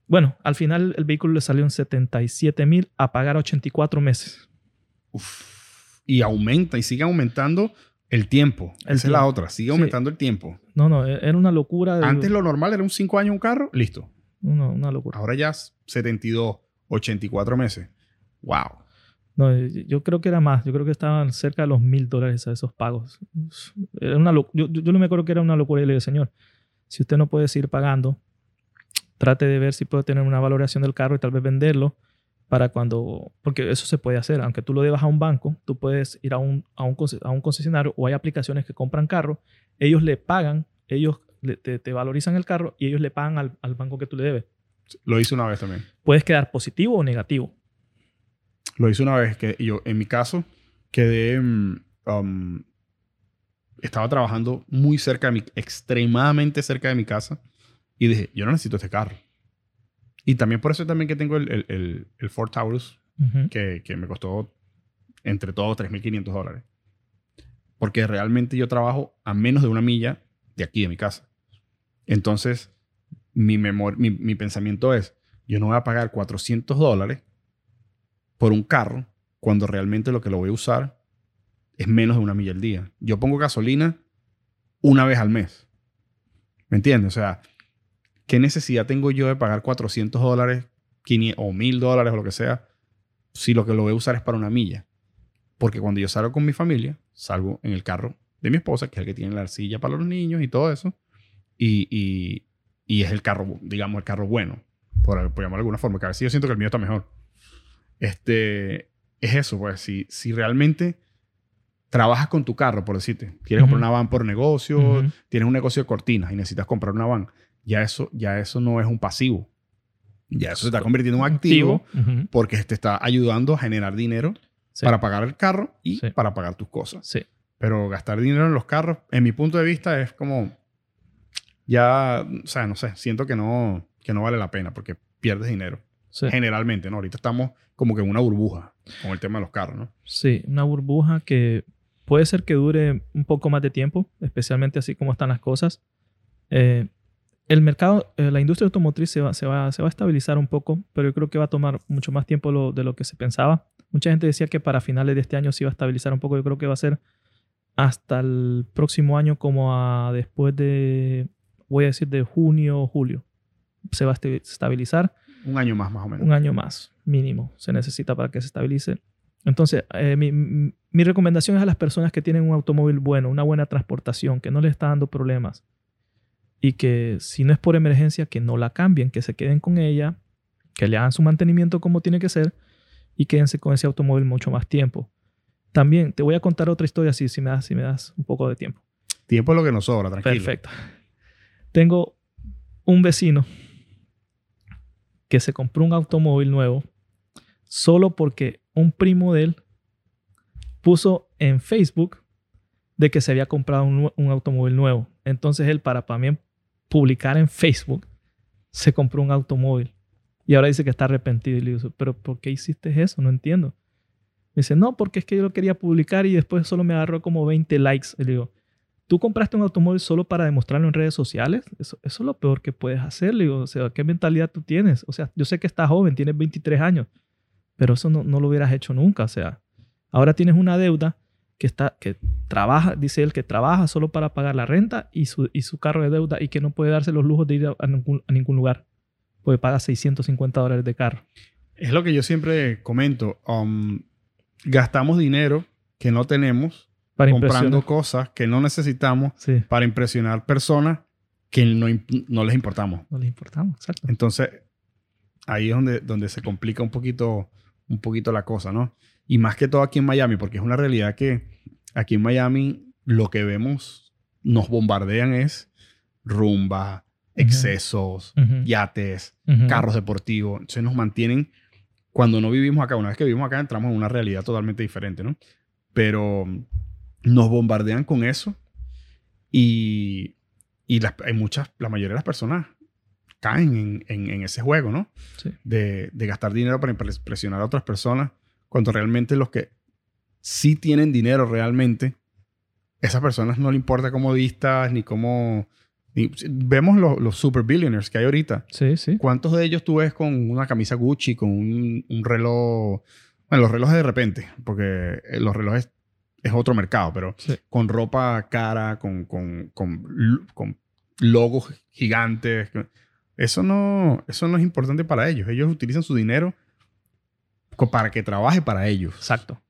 Bueno, al final el vehículo le salió en 77 mil a pagar a 84 meses. Uf. Y aumenta y sigue aumentando el tiempo. El Esa es la otra. Sigue Sí. aumentando el tiempo. No, no, e- era una locura. de- Antes lo normal era un 5 años un carro, listo. una, una locura. Ahora ya es 72, 84 meses. Wow. No, yo creo que era más. Yo creo que estaban cerca de los mil dólares a esos pagos. Era una yo, yo, yo no me acuerdo que era una locura. Y le dije, señor, si usted no puede seguir pagando, trate de ver si puede tener una valoración del carro y tal vez venderlo para cuando... Porque eso se puede hacer. Aunque tú lo debas a un banco, tú puedes ir a un, a un, conce- a un concesionario o hay aplicaciones que compran carro. Ellos le pagan, ellos te valorizan el carro y ellos le pagan al, al banco que tú le debes. Lo hice una vez también. Puedes quedar positivo o negativo. Lo hice una vez que yo, en mi caso, quedé. mm, um, estaba trabajando muy cerca de mi, extremadamente cerca de mi casa. Y dije, yo no necesito este carro. Y también por eso también que tengo el, el, el, el Ford Taurus, que, que me costó entre todos 3.500 dólares. Porque realmente yo trabajo a menos de una milla de aquí, de mi casa. Entonces, mi, mi, mi pensamiento es, yo no voy a pagar 400 dólares por un carro cuando realmente lo que lo voy a usar es menos de una milla al día. Yo pongo gasolina una vez al mes. ¿Me entiendes? O sea, ¿qué necesidad tengo yo de pagar 400 dólares 500 o 1000 dólares o lo que sea si lo que lo voy a usar es para una milla? Porque cuando yo salgo con mi familia, salgo en el carro de mi esposa, que es el que tiene la arcilla para los niños y todo eso. Y, y, y es el carro, digamos, el carro bueno, por, por llamarlo de alguna forma. Que a veces yo siento que el mío está mejor. Este, es eso, pues, si, si realmente trabajas con tu carro, por decirte, quieres Ujú. comprar una van por negocio, tienes un negocio de cortinas y necesitas comprar una van, ya eso, ya eso no es un pasivo. Ya eso se está convirtiendo en un activo porque te está ayudando a generar dinero Sí. para pagar el carro y Sí. para pagar tus cosas. Sí. Pero gastar dinero en los carros, en mi punto de vista, es como ya, o sea, no sé, siento que no, que no vale la pena porque pierdes dinero. Sí. Generalmente, ¿no? Ahorita estamos como que en una burbuja con el tema de los carros, ¿no? Sí, una burbuja que puede ser que dure un poco más de tiempo, especialmente así como están las cosas. Eh, el mercado, eh, la industria automotriz se va, se, va, se va a estabilizar un poco, pero yo creo que va a tomar mucho más tiempo lo, de lo que se pensaba. Mucha gente decía que para finales de este año se iba a estabilizar un poco. Yo creo que va a ser hasta el próximo año, como a después de, voy a decir, de junio o julio. Se va a estabilizar. Un año más, más o menos. Un año más, mínimo, se necesita para que se estabilice. Entonces, eh, mi, mi recomendación es a las personas que tienen un automóvil bueno, una buena transportación, que no les está dando problemas y que si no es por emergencia, que no la cambien, que se queden con ella, que le hagan su mantenimiento como tiene que ser y quédense con ese automóvil mucho más tiempo. También te voy a contar otra historia si, si, me, das, si me das un poco de tiempo. Tiempo es lo que nos sobra, tranquilo. Perfecto. Tengo un vecino que se compró un automóvil nuevo solo porque un primo de él puso en Facebook de que se había comprado un, un automóvil nuevo. Entonces él, para también publicar en Facebook, se compró un automóvil. Y ahora dice que está arrepentido. Y le pero ¿por qué hiciste eso? No entiendo. Me dice, no, porque es que yo lo quería publicar y después solo me agarró como 20 likes. Le digo, ¿tú compraste un automóvil solo para demostrarlo en redes sociales? Eso, eso es lo peor que puedes hacer. Le digo, o sea, ¿qué mentalidad tú tienes? O sea, yo sé que estás joven, tienes 23 años, pero eso no, no lo hubieras hecho nunca. O sea, ahora tienes una deuda que, está, que trabaja, dice él, que trabaja solo para pagar la renta y su, y su carro de deuda y que no puede darse los lujos de ir a, ningún, a ningún, lugar, porque paga 650 dólares de carro. Es lo que yo siempre comento. Um, gastamos dinero que no tenemos para comprando cosas que no necesitamos para impresionar personas que no, no, les importamos. No les importamos, exacto. Entonces, ahí es donde, donde se complica un poquito, un poquito la cosa, ¿no? Y más que todo aquí en Miami, porque es una realidad que aquí en Miami lo que vemos, nos bombardean es rumba, excesos, yates, carros deportivos. Entonces nos mantienen, cuando no vivimos acá, una vez que vivimos acá entramos en una realidad totalmente diferente, ¿no? Pero nos bombardean con eso y, y hay muchas, la mayoría de las personas caen en, en, ese juego, ¿no? Sí. De, de, gastar dinero para impresionar a otras personas cuando realmente los que sí tienen dinero realmente, esas personas no le importa cómo vistas ni cómo... vemos los, super billionaires que hay ahorita. Sí, sí. ¿Cuántos de ellos tú ves con una camisa Gucci, con un, reloj... Bueno, los relojes de repente, porque eh, los relojes es otro mercado, pero con ropa cara, con, con, con, con, logos gigantes. Eso no, eso no es importante para ellos. Ellos utilizan su dinero para que trabaje para ellos. Exacto.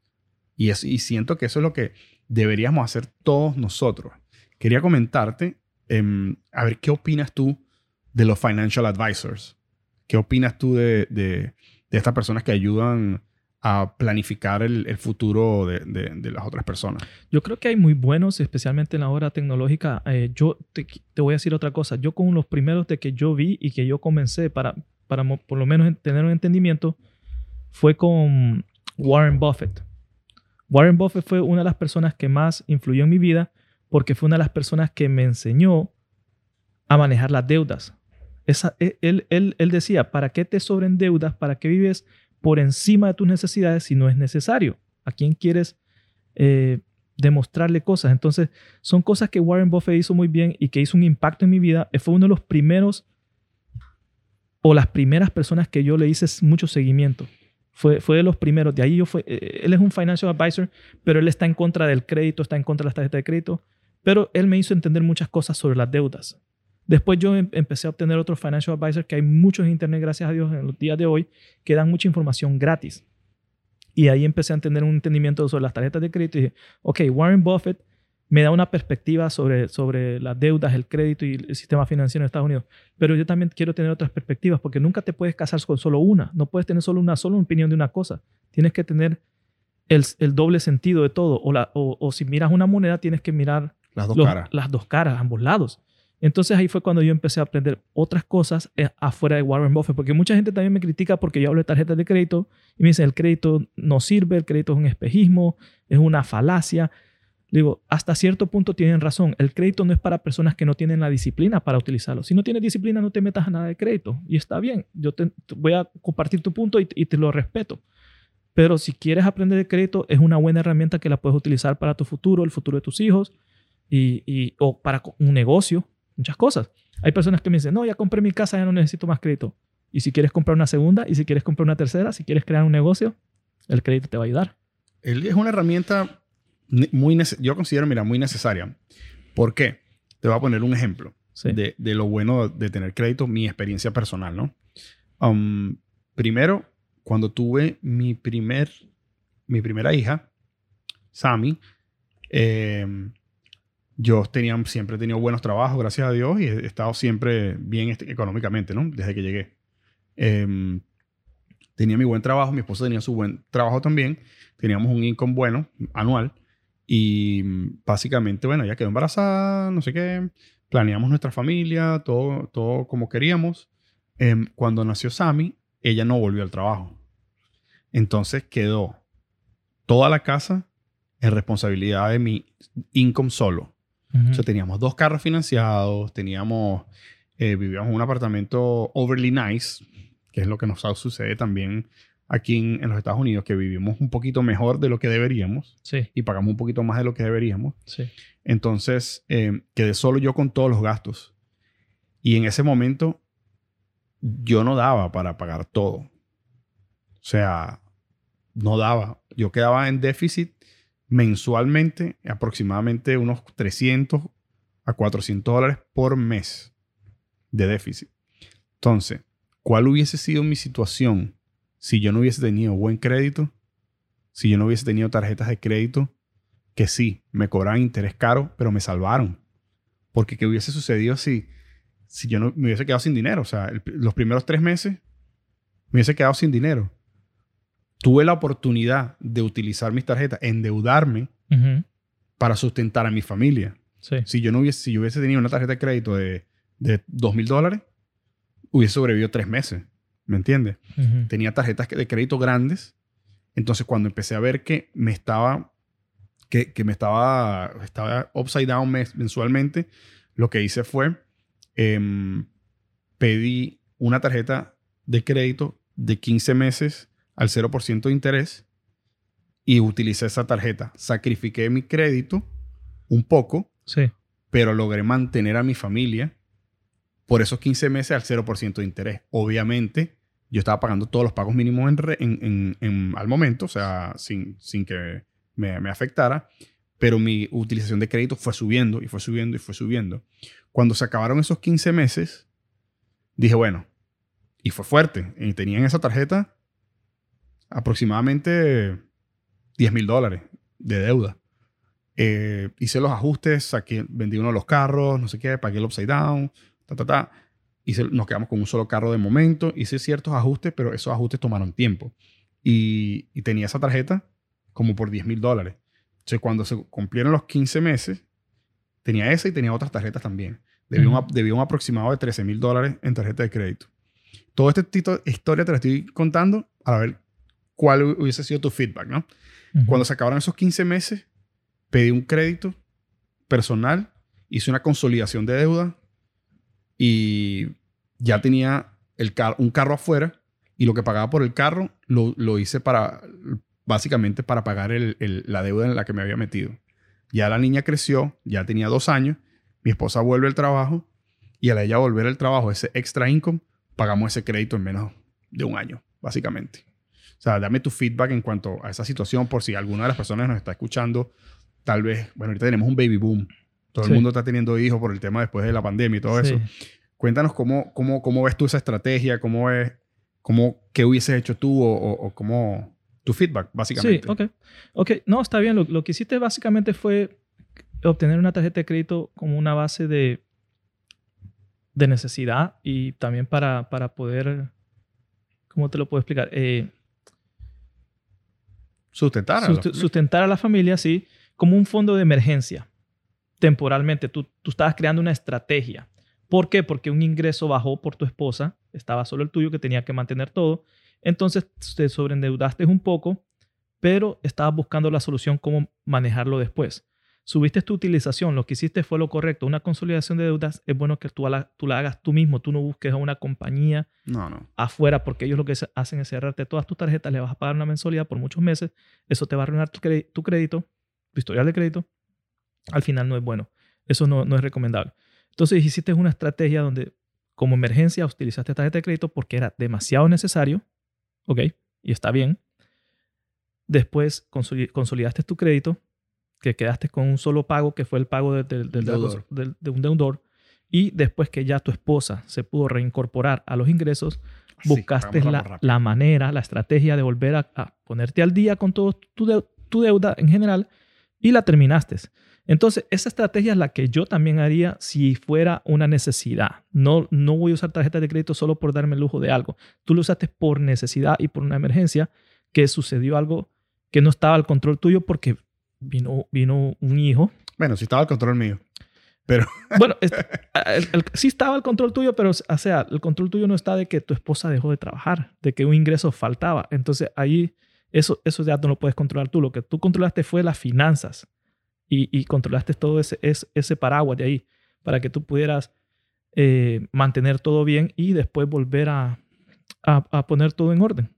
Y, es, y siento que eso es lo que deberíamos hacer todos nosotros. Quería comentarte, em, a ver, ¿qué opinas tú de los financial advisors? ¿Qué opinas tú de, de, estas personas que ayudan a planificar el, futuro de, de, las otras personas? Yo creo que hay muy buenos, especialmente en la hora tecnológica. Eh, yo te, te, voy a decir otra cosa. Yo con los primeros de que yo vi y que yo comencé para, para por lo menos tener un entendimiento, fue con Warren Buffett. Warren Buffett fue una de las personas que más influyó en mi vida porque fue una de las personas que me enseñó a manejar las deudas. E, él, decía, ¿para qué te sobren deudas? ¿Para qué vives por encima de tus necesidades si no es necesario? ¿A quién quieres eh, demostrarle cosas? Entonces, son cosas que Warren Buffett hizo muy bien y que hizo un impacto en mi vida. Fue uno de los primeros o las primeras personas que yo le hice mucho seguimiento. Fue, fue de los primeros. De ahí yo fue. Eh, él es un financial advisor, pero él está en contra del crédito, está en contra de las tarjetas de crédito. Pero él me hizo entender muchas cosas sobre las deudas. Después yo em, empecé a obtener otros financial advisors que hay muchos en internet, gracias a Dios, en los días de hoy, que dan mucha información gratis. Y ahí empecé a tener un entendimiento sobre las tarjetas de crédito y dije, ok, Warren Buffett me da una perspectiva sobre, sobre las deudas, el crédito y el sistema financiero en Estados Unidos. Pero yo también quiero tener otras perspectivas porque nunca te puedes casar con solo una. No puedes tener solo una sola opinión de una cosa. Tienes que tener el, el doble sentido de todo. O, la, o, o, si miras una moneda, tienes que mirar las dos caras. Las dos caras, ambos lados. Entonces ahí fue cuando yo empecé a aprender otras cosas eh, afuera de Warren Buffett, porque mucha gente también me critica porque yo hablo de tarjetas de crédito y me dicen el crédito no sirve, el crédito es un espejismo, es una falacia digo, hasta cierto punto tienen razón. El crédito no es para personas que no tienen la disciplina para utilizarlo. Si no tienes disciplina, no te metas a nada de crédito. Y está bien. Yo te, voy a compartir tu punto y, te lo respeto. Pero si quieres aprender de crédito, es una buena herramienta que la puedes utilizar para tu futuro, el futuro de tus hijos, y, o para un negocio. muchas cosas. Hay personas que me dicen, no, ya compré mi casa, ya no necesito más crédito. Y si quieres comprar una segunda, y si quieres comprar una tercera, si quieres crear un negocio, el crédito te va a ayudar. Es una herramienta muy, yo considero, mira, muy necesaria. ¿Por qué? Te voy a poner un ejemplo de, de, lo bueno de tener crédito, mi experiencia personal, ¿no? Um, primero, cuando tuve mi, primer, mi primera hija, Sammy, em, yo tenía, siempre he tenido buenos trabajos, gracias a Dios, y he estado siempre bien económicamente, ¿no? Desde que llegué. Em, tenía mi buen trabajo, mi esposa tenía su buen trabajo también, teníamos un income bueno, anual, y básicamente, bueno, ella quedó embarazada, no sé qué, planeamos nuestra familia, todo, todo como queríamos. Em, cuando nació Sammy, ella no volvió al trabajo. Entonces quedó toda la casa en responsabilidad de mi income solo. O sea, teníamos dos carros financiados, teníamos, eh, vivíamos en un apartamento overly nice, que es lo que nos sucede también aquí en, los Estados Unidos, que vivimos un poquito mejor de lo que deberíamos sí. y pagamos un poquito más de lo que deberíamos. Sí. Entonces, eh, quedé solo yo con todos los gastos. Y en ese momento, yo no daba para pagar todo. O sea, no daba. Yo quedaba en déficit mensualmente aproximadamente unos 300 a 400 dólares por mes de déficit. Entonces, ¿cuál hubiese sido mi situación si yo no hubiese tenido buen crédito? Si yo no hubiese tenido tarjetas de crédito que sí, me cobraban interés caro, pero me salvaron. Porque ¿qué hubiese sucedido si, si yo no me hubiese quedado sin dinero? O sea, los primeros tres meses me hubiese quedado sin dinero tuve la oportunidad de utilizar mis tarjetas, endeudarme para sustentar a mi familia. Si yo no hubiese, si yo hubiese tenido una tarjeta de crédito de, de $2,000 mil dólares, hubiese sobrevivido tres meses. ¿Me entiendes? Tenía tarjetas de crédito grandes. Entonces, cuando empecé a ver que me estaba, que, que me estaba, estaba upside down mensualmente, lo que hice fue eh, pedí una tarjeta de crédito de 15 meses al 0% de interés y utilicé esa tarjeta. Sacrifiqué mi crédito un poco, sí. pero logré mantener a mi familia por esos 15 meses al 0% de interés. Obviamente, yo estaba pagando todos los pagos mínimos en, al momento, o sea, sin, sin que me, me, afectara, pero mi utilización de crédito fue subiendo y fue subiendo y fue subiendo. Cuando se acabaron esos 15 meses, dije, bueno, y fue fuerte. Y tenía en esa tarjeta aproximadamente 10 mil dólares de deuda. Eh, hice los ajustes, saqué, vendí uno de los carros, no sé qué, pagué el upside down, ta, ta, ta. Nos quedamos con un solo carro de momento. Hice ciertos ajustes, pero esos ajustes tomaron tiempo. Y, y tenía esa tarjeta como por 10 mil dólares. Entonces, cuando se cumplieron los 15 meses, tenía esa y tenía otras tarjetas también. Debía, un, un, aproximado de 13 mil dólares en tarjeta de crédito. Todo este tipo de historia te la estoy contando a ver cuál hubiese sido tu feedback, ¿no? Cuando se acabaron esos 15 meses, pedí un crédito personal, hice una consolidación de deuda y ya tenía el un carro afuera y lo que pagaba por el carro lo, hice para, básicamente para pagar la deuda en la que me había metido. Ya la niña creció, ya tenía dos años, mi esposa vuelve al trabajo y al ella volver al trabajo, ese extra income, pagamos ese crédito en menos de un año, básicamente. O sea, dame tu feedback en cuanto a esa situación por si alguna de las personas nos está escuchando. Tal vez, bueno, ahorita tenemos un baby boom. Todo el mundo está teniendo hijos por el tema después de la pandemia y todo eso. Cuéntanos cómo, cómo, cómo ves tú esa estrategia, cómo ves, cómo, qué hubieses hecho tú o, o, cómo tu feedback, básicamente. Sí, ok. Ok, no, está bien. Lo, lo que hiciste básicamente fue obtener una tarjeta de crédito como una base de, de necesidad y también para, para poder, ¿cómo te lo puedo explicar? Eh, Sustentar a, la sustentar a la familia, sí, como un fondo de emergencia. Temporalmente, tú, tú estabas creando una estrategia. ¿Por qué? Porque un ingreso bajó por tu esposa, estaba solo el tuyo que tenía que mantener todo. Entonces te sobreendeudaste un poco, pero estabas buscando la solución cómo manejarlo después subiste tu utilización, lo que hiciste fue lo correcto. Una consolidación de deudas es bueno que tú la, tú la hagas tú mismo, tú no busques a una compañía afuera, porque ellos lo que hacen es cerrarte todas tus tarjetas, le vas a pagar una mensualidad por muchos meses, eso te va a arruinar tu, crédito, tu historial de crédito. Al final no es bueno. Eso no, no es recomendable. Entonces hiciste una estrategia donde como emergencia utilizaste tarjeta de crédito porque era demasiado necesario, ¿ok? Y está bien. Después consolidaste tu crédito, que quedaste con un solo pago, que fue el pago de, de un deudor. Y después que ya tu esposa se pudo reincorporar a los ingresos, buscaste la, manera, la estrategia de volver a, ponerte al día con todo tu, tu deuda en general y la terminaste. Entonces, esa estrategia es la que yo también haría si fuera una necesidad. No, no voy a usar tarjeta de crédito solo por darme el lujo de algo. Tú lo usaste por necesidad y por una emergencia que sucedió algo que no estaba al control tuyo porque vino, vino un hijo. Bueno, sí estaba al control mío. Pero... Bueno, sí estaba al control tuyo, pero, o sea, el control tuyo no está de que tu esposa dejó de trabajar, de que un ingreso faltaba. Entonces, ahí, eso, eso ya no lo puedes controlar tú. Lo que tú controlaste fue las finanzas y, controlaste todo ese, ese, paraguas de ahí para que tú pudieras eh, mantener todo bien y después volver a, a, poner todo en orden.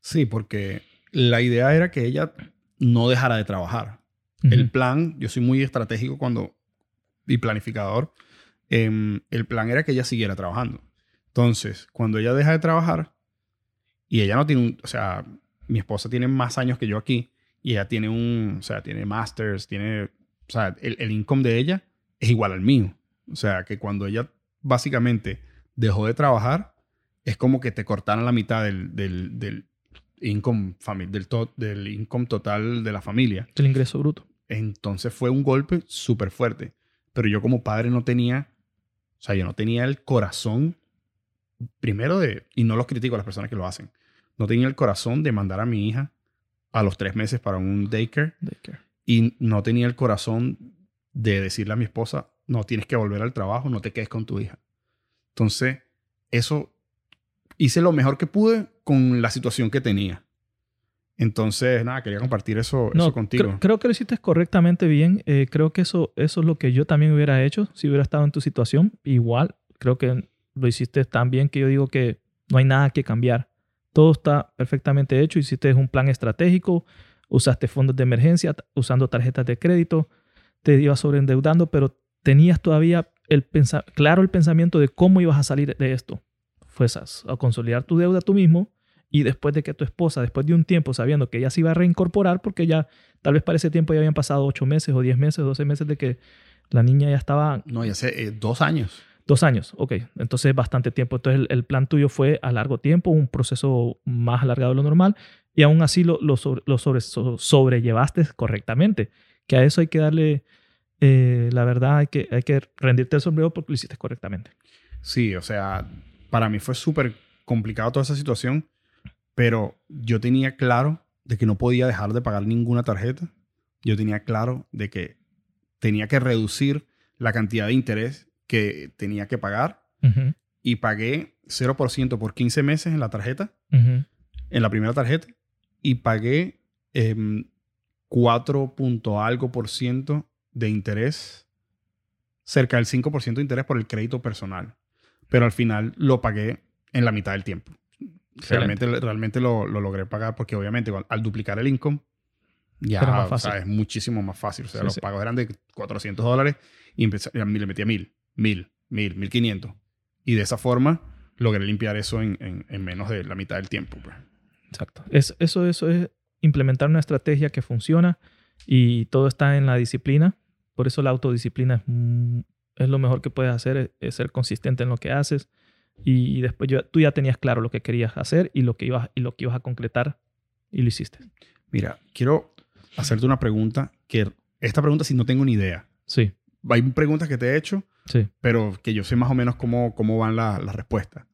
Sí, porque la idea era que ella no dejara de trabajar. El plan, yo soy muy estratégico cuando y planificador. Em, el plan era que ella siguiera trabajando. Entonces, cuando ella deja de trabajar y ella no tiene un, o sea, mi esposa tiene más años que yo aquí, y ella tiene un, o sea, tiene masters, tiene, o sea, el, el income de ella es igual al mío. O sea, que cuando ella básicamente dejó de trabajar, es como que te cortaran la mitad del, del, del income, del, del income total de la familia. El ingreso bruto. Entonces fue un golpe súper fuerte. Pero yo como padre no tenía, o sea, yo no tenía el corazón, primero de, y no los critico a las personas que lo hacen, no tenía el corazón de mandar a mi hija a los tres meses para un daycare. Y no tenía el corazón de decirle a mi esposa, no, tienes que volver al trabajo, no te quedes con tu hija. Entonces, eso hice lo mejor que pude con la situación que tenía. Entonces, nada, quería compartir eso, contigo. Creo, que lo hiciste correctamente bien. Eh, creo que eso, eso es lo que yo también hubiera hecho si hubiera estado en tu situación. Igual, creo que lo hiciste tan bien que yo digo que no hay nada que cambiar. Todo está perfectamente hecho. Hiciste un plan estratégico, usaste fondos de emergencia, usando tarjetas de crédito, te ibas sobreendeudando, pero tenías todavía el claro el pensamiento de cómo ibas a salir de esto. Fuerzas a, consolidar tu deuda tú mismo y después de que tu esposa, después de un tiempo, sabiendo que ella se iba a reincorporar, porque ya tal vez para ese tiempo ya habían pasado ocho meses o diez meses, doce meses de que la niña ya estaba... No, ya hace eh, dos años. Dos años, ok. Entonces bastante tiempo. Entonces el, plan tuyo fue a largo tiempo, un proceso más alargado de lo normal y aún así lo, lo, sobre, sobrellevaste correctamente. Que a eso hay que darle, eh, la verdad, hay que, hay que rendirte el sombrero porque lo hiciste correctamente. Sí, o sea, para mí fue súper complicado toda esa situación, pero yo tenía claro de que no podía dejar de pagar ninguna tarjeta. Yo tenía claro de que tenía que reducir la cantidad de interés que tenía que pagar y pagué 0% por 15 meses en la tarjeta, en la primera tarjeta, y pagué 4 em, algo por ciento de interés, cerca del 5% de interés por el crédito personal. Pero al final lo pagué en la mitad del tiempo. Realmente, realmente lo, logré pagar porque obviamente al duplicar el income, ya es muchísimo más fácil. O sea, los pagos eran de 400 dólares y, empecé, y le metía mil mil, mil, mil quinientos. Y de esa forma logré limpiar eso en, en, menos de la mitad del tiempo. Pues. Exacto. Es, eso, eso es implementar una estrategia que funciona y todo está en la disciplina. Por eso la autodisciplina es, es lo mejor que puedes hacer, es, ser consistente en lo que haces. Y, después tú ya tenías claro lo que querías hacer y lo que ibas, y lo que ibas a concretar y lo hiciste. Mira, quiero hacerte una pregunta que esta pregunta si no tengo ni idea. Sí. Hay preguntas que te he hecho Sí. Pero que yo sé más o menos cómo, cómo van las respuestas.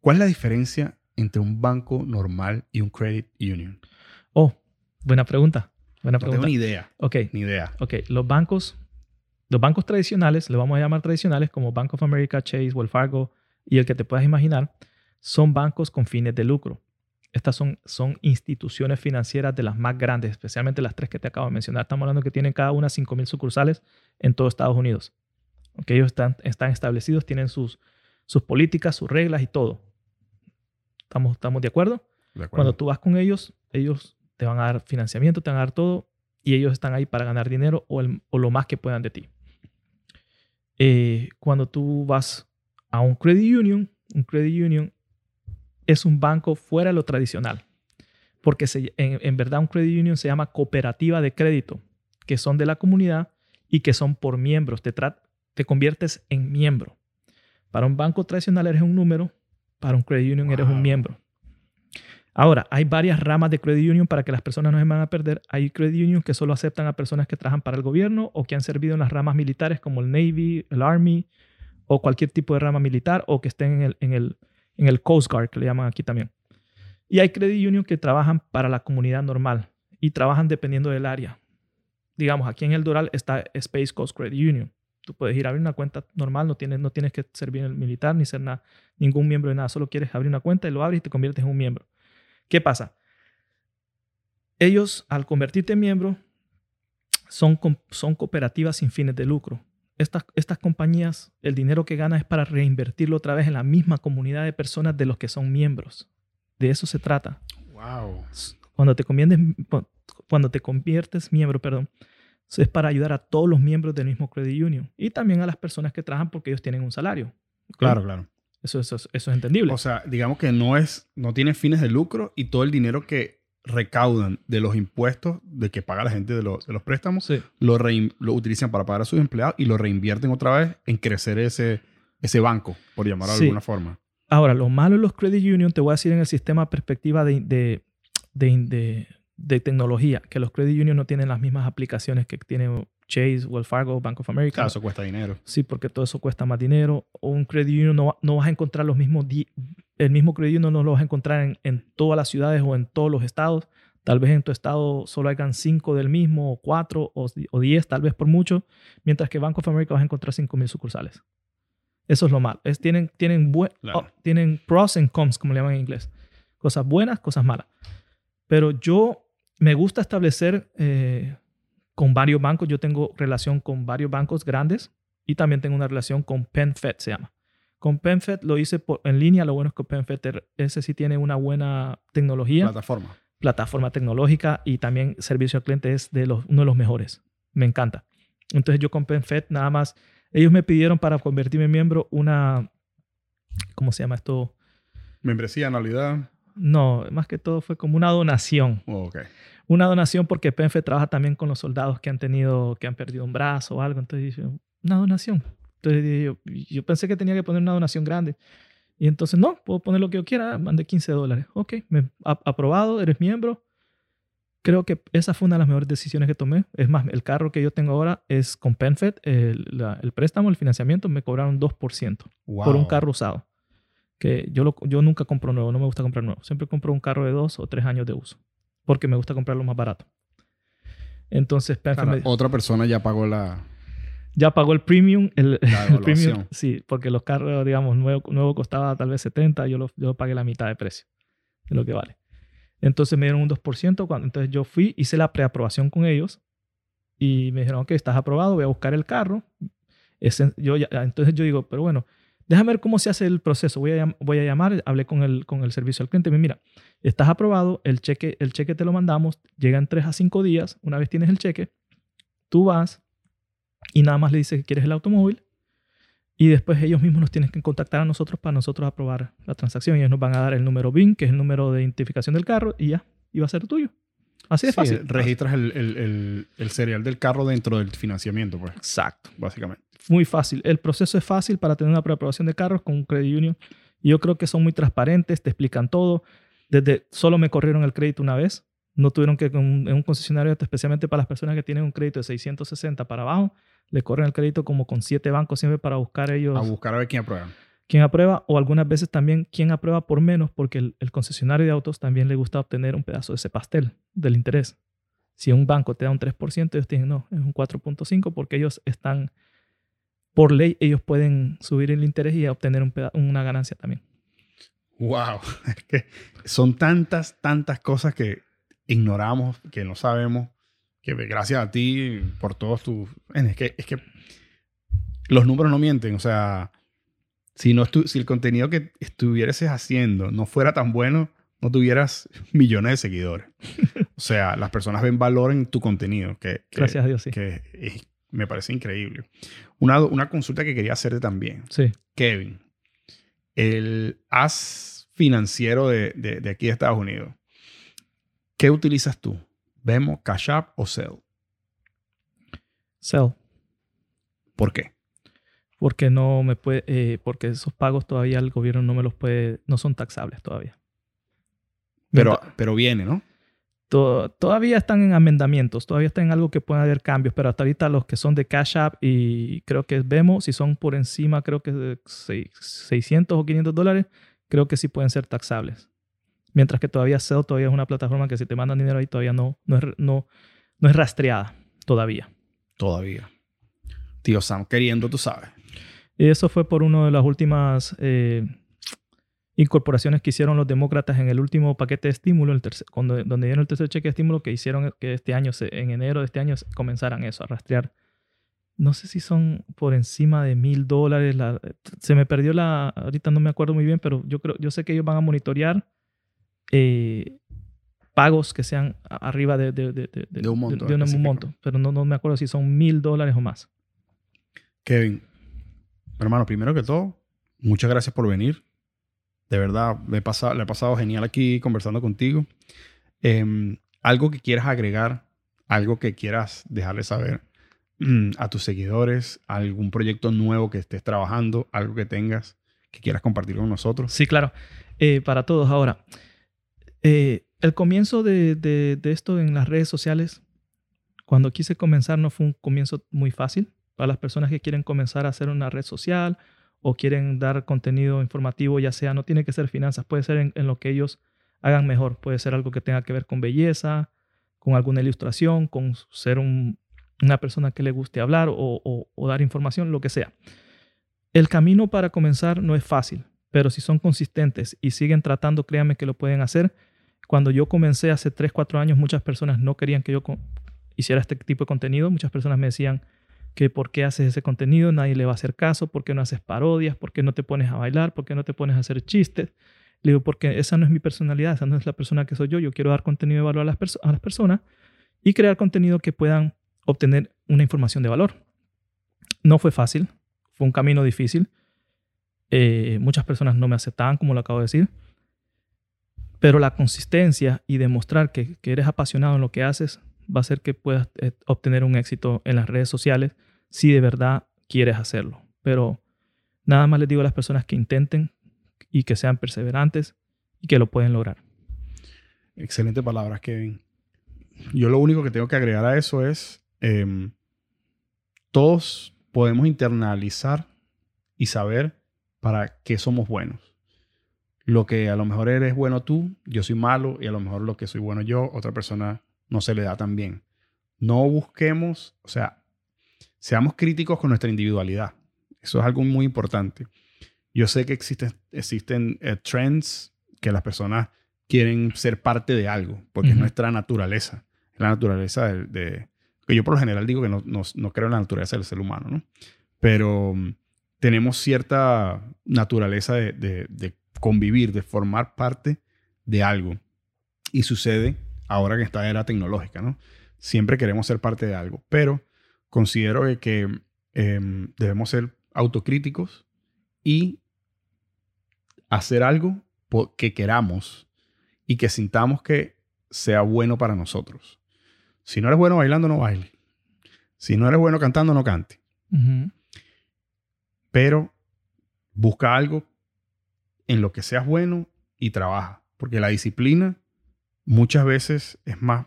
¿Cuál es la diferencia entre un banco normal y un credit union? Oh, buena pregunta. Buena pregunta. No tengo ni idea. Ok. Ni idea. Ok, los bancos, los bancos tradicionales, le vamos a llamar tradicionales como Bank of America, Chase, Wells Fargo y el que te puedas imaginar, son bancos con fines de lucro. Estas son, son instituciones financieras de las más grandes, especialmente las tres que te acabo de mencionar. Estamos hablando que tienen cada una 5.000 sucursales en todo Estados Unidos que ellos están, están establecidos, tienen sus, sus políticas, sus reglas y todo. ¿Estamos, estamos de, acuerdo? Cuando tú vas con ellos, ellos te van a dar financiamiento, te van a dar todo y ellos están ahí para ganar dinero o, o lo más que puedan de ti. eh, cuando tú vas a un credit union, un credit union es un banco fuera de lo tradicional. Porque en, verdad un credit union se llama cooperativa de crédito, que son de la comunidad y que son por miembros. Te, te conviertes en miembro. Para un banco tradicional eres un número, para un credit union eres un miembro. Ahora, hay varias ramas de credit union para que las personas no se van a perder. Hay credit unions que solo aceptan a personas que trabajan para el gobierno o que han servido en las ramas militares como el Navy, el Army o cualquier tipo de rama militar o que estén en el, en el, en el Coast Guard, que le llaman aquí también. Y hay credit unions que trabajan para la comunidad normal y trabajan dependiendo del área. Digamos, aquí en el Doral está Space Coast Credit Union. Tú puedes ir a abrir una cuenta normal, no tienes, no tienes que servir en el militar ni ser nada, ningún miembro de nada, solo quieres abrir una cuenta y lo abres y te conviertes en un miembro. ¿Qué pasa? Ellos, al convertirte en miembro, son, son cooperativas sin fines de lucro. Estas, estas compañías, el dinero que ganan es para reinvertirlo otra vez en la misma comunidad de personas de los que son miembros. De eso se trata. Wow. Cuando te conviertes, cuando te conviertes miembro, perdón, es para ayudar a todos los miembros del mismo credit union y también a las personas que trabajan porque ellos tienen un salario. Claro, claro. Eso, eso, eso, es entendible. O sea, digamos que no es, no tiene fines de lucro y todo el dinero que recaudan de los impuestos de que paga la gente de los, de los préstamos, lo, lo, utilizan para pagar a sus empleados y lo reinvierten otra vez en crecer ese, ese banco, por llamarlo de alguna forma. Ahora, lo malo de los credit union, te voy a decir en el sistema perspectiva de, de, de, de tecnología, que los credit union no tienen las mismas aplicaciones que tiene Chase, Wells Fargo, Bank of America. Claro, eso cuesta dinero. Sí, porque todo eso cuesta más dinero. O un credit union no, no vas a encontrar los mismos, el mismo credit union no lo vas a encontrar en, en, todas las ciudades o en todos los estados. Tal vez en tu estado solo hayan cinco del mismo, o cuatro, o, o diez, tal vez por mucho. Mientras que Bank of America vas a encontrar cinco mil sucursales. Eso es lo malo. Es, tienen, tienen, oh, tienen pros and cons, como le llaman en inglés. Cosas buenas, cosas malas. Pero yo me gusta establecer eh, con varios bancos. Yo tengo relación con varios bancos grandes y también tengo una relación con PenFed, se llama. Con PenFed lo hice en línea. Lo bueno es que PenFed, ese sí tiene una buena tecnología. Plataforma. Plataforma tecnológica y también servicio al cliente es de los, uno de los mejores. Me encanta. Entonces yo con PenFed nada más, ellos me pidieron para convertirme en miembro una, ¿cómo se llama esto? Membresía, anualidad. No, más que todo fue como una donación. Oh, una donación porque PENFE trabaja también con los soldados que han tenido, que han perdido un brazo o algo. Entonces dije, una donación. Entonces yo, yo pensé que tenía que poner una donación grande. Y entonces, no, puedo poner lo que yo quiera, mandé 15 dólares. Ok, me, aprobado, eres miembro. Creo que esa fue una de las mejores decisiones que tomé. Es más, el carro que yo tengo ahora es con PenFed, el, el préstamo, el financiamiento, me cobraron 2% por un carro usado. Que yo, lo, yo nunca compro nuevo, no me gusta comprar nuevo. Siempre compro un carro de dos o tres años de uso porque me gusta comprarlo más barato. Entonces, otra persona ya pagó la... Ya pagó el premium. El, premium, sí, porque los carros, digamos, nuevo, nuevo costaba tal vez 70, yo lo, yo pagué la mitad de precio de lo que vale. Entonces me dieron un 2%. Cuando, entonces yo fui, hice la preaprobación con ellos y me dijeron, ok, estás aprobado, voy a buscar el carro. yo entonces yo digo, pero bueno, déjame ver cómo se hace el proceso. Voy a, voy llamar, hablé con el, servicio al cliente. Mira, estás aprobado, el cheque, el cheque te lo mandamos, llega en 3 a 5 días. Una vez tienes el cheque, tú vas y nada más le dices que quieres el automóvil. Y después ellos mismos nos tienen que contactar a nosotros para nosotros aprobar la transacción. Ellos nos van a dar el número BIN, que es el número de identificación del carro, y ya, y va a ser tuyo. Así de fácil. Registras el, el, el, serial del carro dentro del financiamiento, pues. Exacto. Básicamente. Muy fácil. El proceso es fácil para tener una preaprobación de carros con un credit union. Y yo creo que son muy transparentes, te explican todo. Desde solo me corrieron el crédito una vez. No tuvieron que, en un concesionario, especialmente para las personas que tienen un crédito de 660 para abajo, le corren el crédito como con siete bancos siempre para buscar ellos. A buscar a ver quién aprueba. Quién aprueba, o algunas veces también quién aprueba por menos, porque el, el concesionario de autos también le gusta obtener un pedazo de ese pastel del interés. Si un banco te da un 3%, ellos tienen, no, es un 4.5% porque ellos están, por ley, ellos pueden subir el interés y obtener un una ganancia también. Wow, son tantas, tantas cosas que ignoramos, que no sabemos, que gracias a ti por todos tus... Es que, es que los números no mienten, o sea, si, no si el contenido que estuvieras haciendo no fuera tan bueno, no tuvieras millones de seguidores. o sea, las personas ven valor en tu contenido, que, gracias a Dios, sí. Que me parece increíble. Una, una consulta que quería hacerte también. Sí. Kevin, el as financiero de, de, de aquí de Estados Unidos, ¿qué utilizas tú? ¿Vemos Cash App o Zelle? Sell. ¿Por qué? Porque no me puede, eh, porque esos pagos todavía el gobierno no me los puede, no son taxables todavía. Pero, pero viene, ¿no? to- todavía están en amendamientos, todavía están en algo que puede haber cambios, pero hasta ahorita los que son de Cash App y creo que vemos, si son por encima, creo que de seis- 600 o 500 dólares, creo que sí pueden ser taxables. Mientras que todavía Zelle todavía es una plataforma que si te mandan dinero ahí todavía no, no, es, no, no es rastreada todavía. Todavía. Tío Sam queriendo, tú sabes. Y eso fue por una de las últimas eh, incorporaciones que hicieron los demócratas en el último paquete de estímulo, el tercer- cuando, donde dieron el tercer cheque de estímulo, que hicieron que este año, en enero de este año, comenzaran eso, a rastrear. No sé si son por encima de mil dólares. la- se me perdió la. Ahorita no me acuerdo muy bien, pero yo creo, yo sé que ellos van a monitorear eh, pagos que sean arriba de, de, de, de- un monto un monto. Pero no, no me acuerdo si son mil dólares o más. Kevin, hermano, primero que todo, muchas gracias por venir. De verdad, me he pasado, le he pasado genial aquí conversando contigo. Em, algo que quieras agregar, algo que quieras dejarle saber mm, a tus seguidores, algún proyecto nuevo que estés trabajando, algo que tengas que quieras compartir con nosotros. Sí, claro. Eh, para todos ahora. eh, el comienzo de- de esto en las redes sociales, cuando quise comenzar, no fue un comienzo muy fácil. Para las personas que quieren comenzar a hacer una red social o quieren dar contenido informativo, ya sea, no tiene que ser finanzas, puede ser en, lo que ellos hagan mejor. Puede ser algo que tenga que ver con belleza, con alguna ilustración, con ser un- una persona que le guste hablar o, o- dar información, lo que sea. El camino para comenzar no es fácil, pero si son consistentes y siguen tratando, créanme que lo pueden hacer. Cuando yo comencé hace 3, 4 años, muchas personas no querían que yo hiciera este tipo de contenido. Muchas personas me decían que por qué haces ese contenido, nadie le va a hacer caso, por qué no haces parodias, por qué no te pones a bailar, por qué no te pones a hacer chistes. Le digo, porque esa no es mi personalidad, esa no es la persona que soy yo. Yo quiero dar contenido de valor a las, perso- a las personas y crear contenido que puedan obtener una información de valor. No fue fácil, fue un camino difícil. Eh, muchas personas no me aceptaban, como lo acabo de decir. Pero la consistencia y demostrar que, que eres apasionado en lo que haces va a hacer que puedas eh, obtener un éxito en las redes sociales si de verdad quieres hacerlo. Pero nada más les digo a las personas que intenten y que sean perseverantes y que lo pueden lograr. Excelente palabras, Kevin. Yo lo único que tengo que agregar a eso es, em, todos podemos internalizar y saber para qué somos buenos. Lo que a lo mejor eres bueno tú, yo soy malo, y a lo mejor lo que soy bueno yo, otra persona no se le da tan bien. No busquemos, o sea, seamos críticos con nuestra individualidad. Eso es algo muy importante. Yo sé que existen, existen eh, trends que las personas quieren ser parte de algo, porque es nuestra naturaleza. Es la naturaleza de, de- que yo por lo general digo que no, no- no creo en la naturaleza del ser humano, ¿no? Pero mm, tenemos cierta naturaleza de, de- de convivir, de formar parte de algo. Y sucede ahora que en esta era tecnológica, ¿no? Siempre queremos ser parte de algo, pero considero de que em, debemos ser autocríticos y hacer algo que queramos y que sintamos que sea bueno para nosotros. Si no eres bueno bailando, no baile. Si no eres bueno cantando, no cante. Pero busca algo en lo que seas bueno y trabaja. Porque la disciplina muchas veces es más...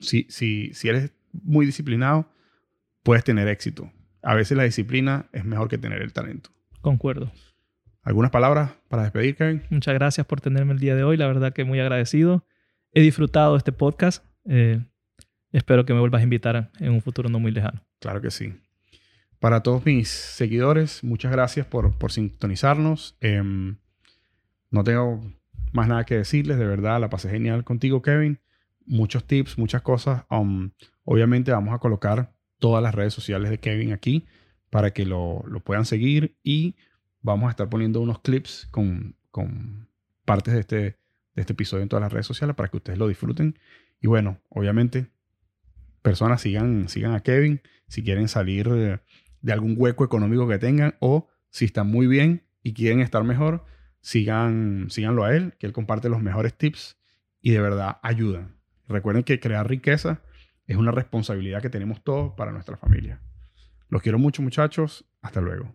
Si, si, si eres muy disciplinado, puedes tener éxito. A veces la disciplina es mejor que tener el talento. Concuerdo. ¿Algunas palabras para despedir, Kevin? Muchas gracias por tenerme el día de hoy. La verdad que muy agradecido. He disfrutado este podcast. Eh, espero que me vuelvas a invitar en un futuro no muy lejano. Claro que sí. Para todos mis seguidores, muchas gracias por, por sintonizarnos. Em, no tengo más nada que decirles, de verdad, la pasé genial contigo, Kevin. Muchos tips, muchas cosas. Um, obviamente vamos a colocar todas las redes sociales de Kevin aquí para que lo, lo puedan seguir y vamos a estar poniendo unos clips con, con partes de este, de este episodio en todas las redes sociales para que ustedes lo disfruten. Y bueno, obviamente, personas sigan, sigan a Kevin si quieren salir de algún hueco económico que tengan o si están muy bien y quieren estar mejor, sigan, síganlo a él, que él comparte los mejores tips y de verdad ayudan. Recuerden que crear riqueza es una responsabilidad que tenemos todos para nuestra familia. Los quiero mucho muchachos. Hasta luego.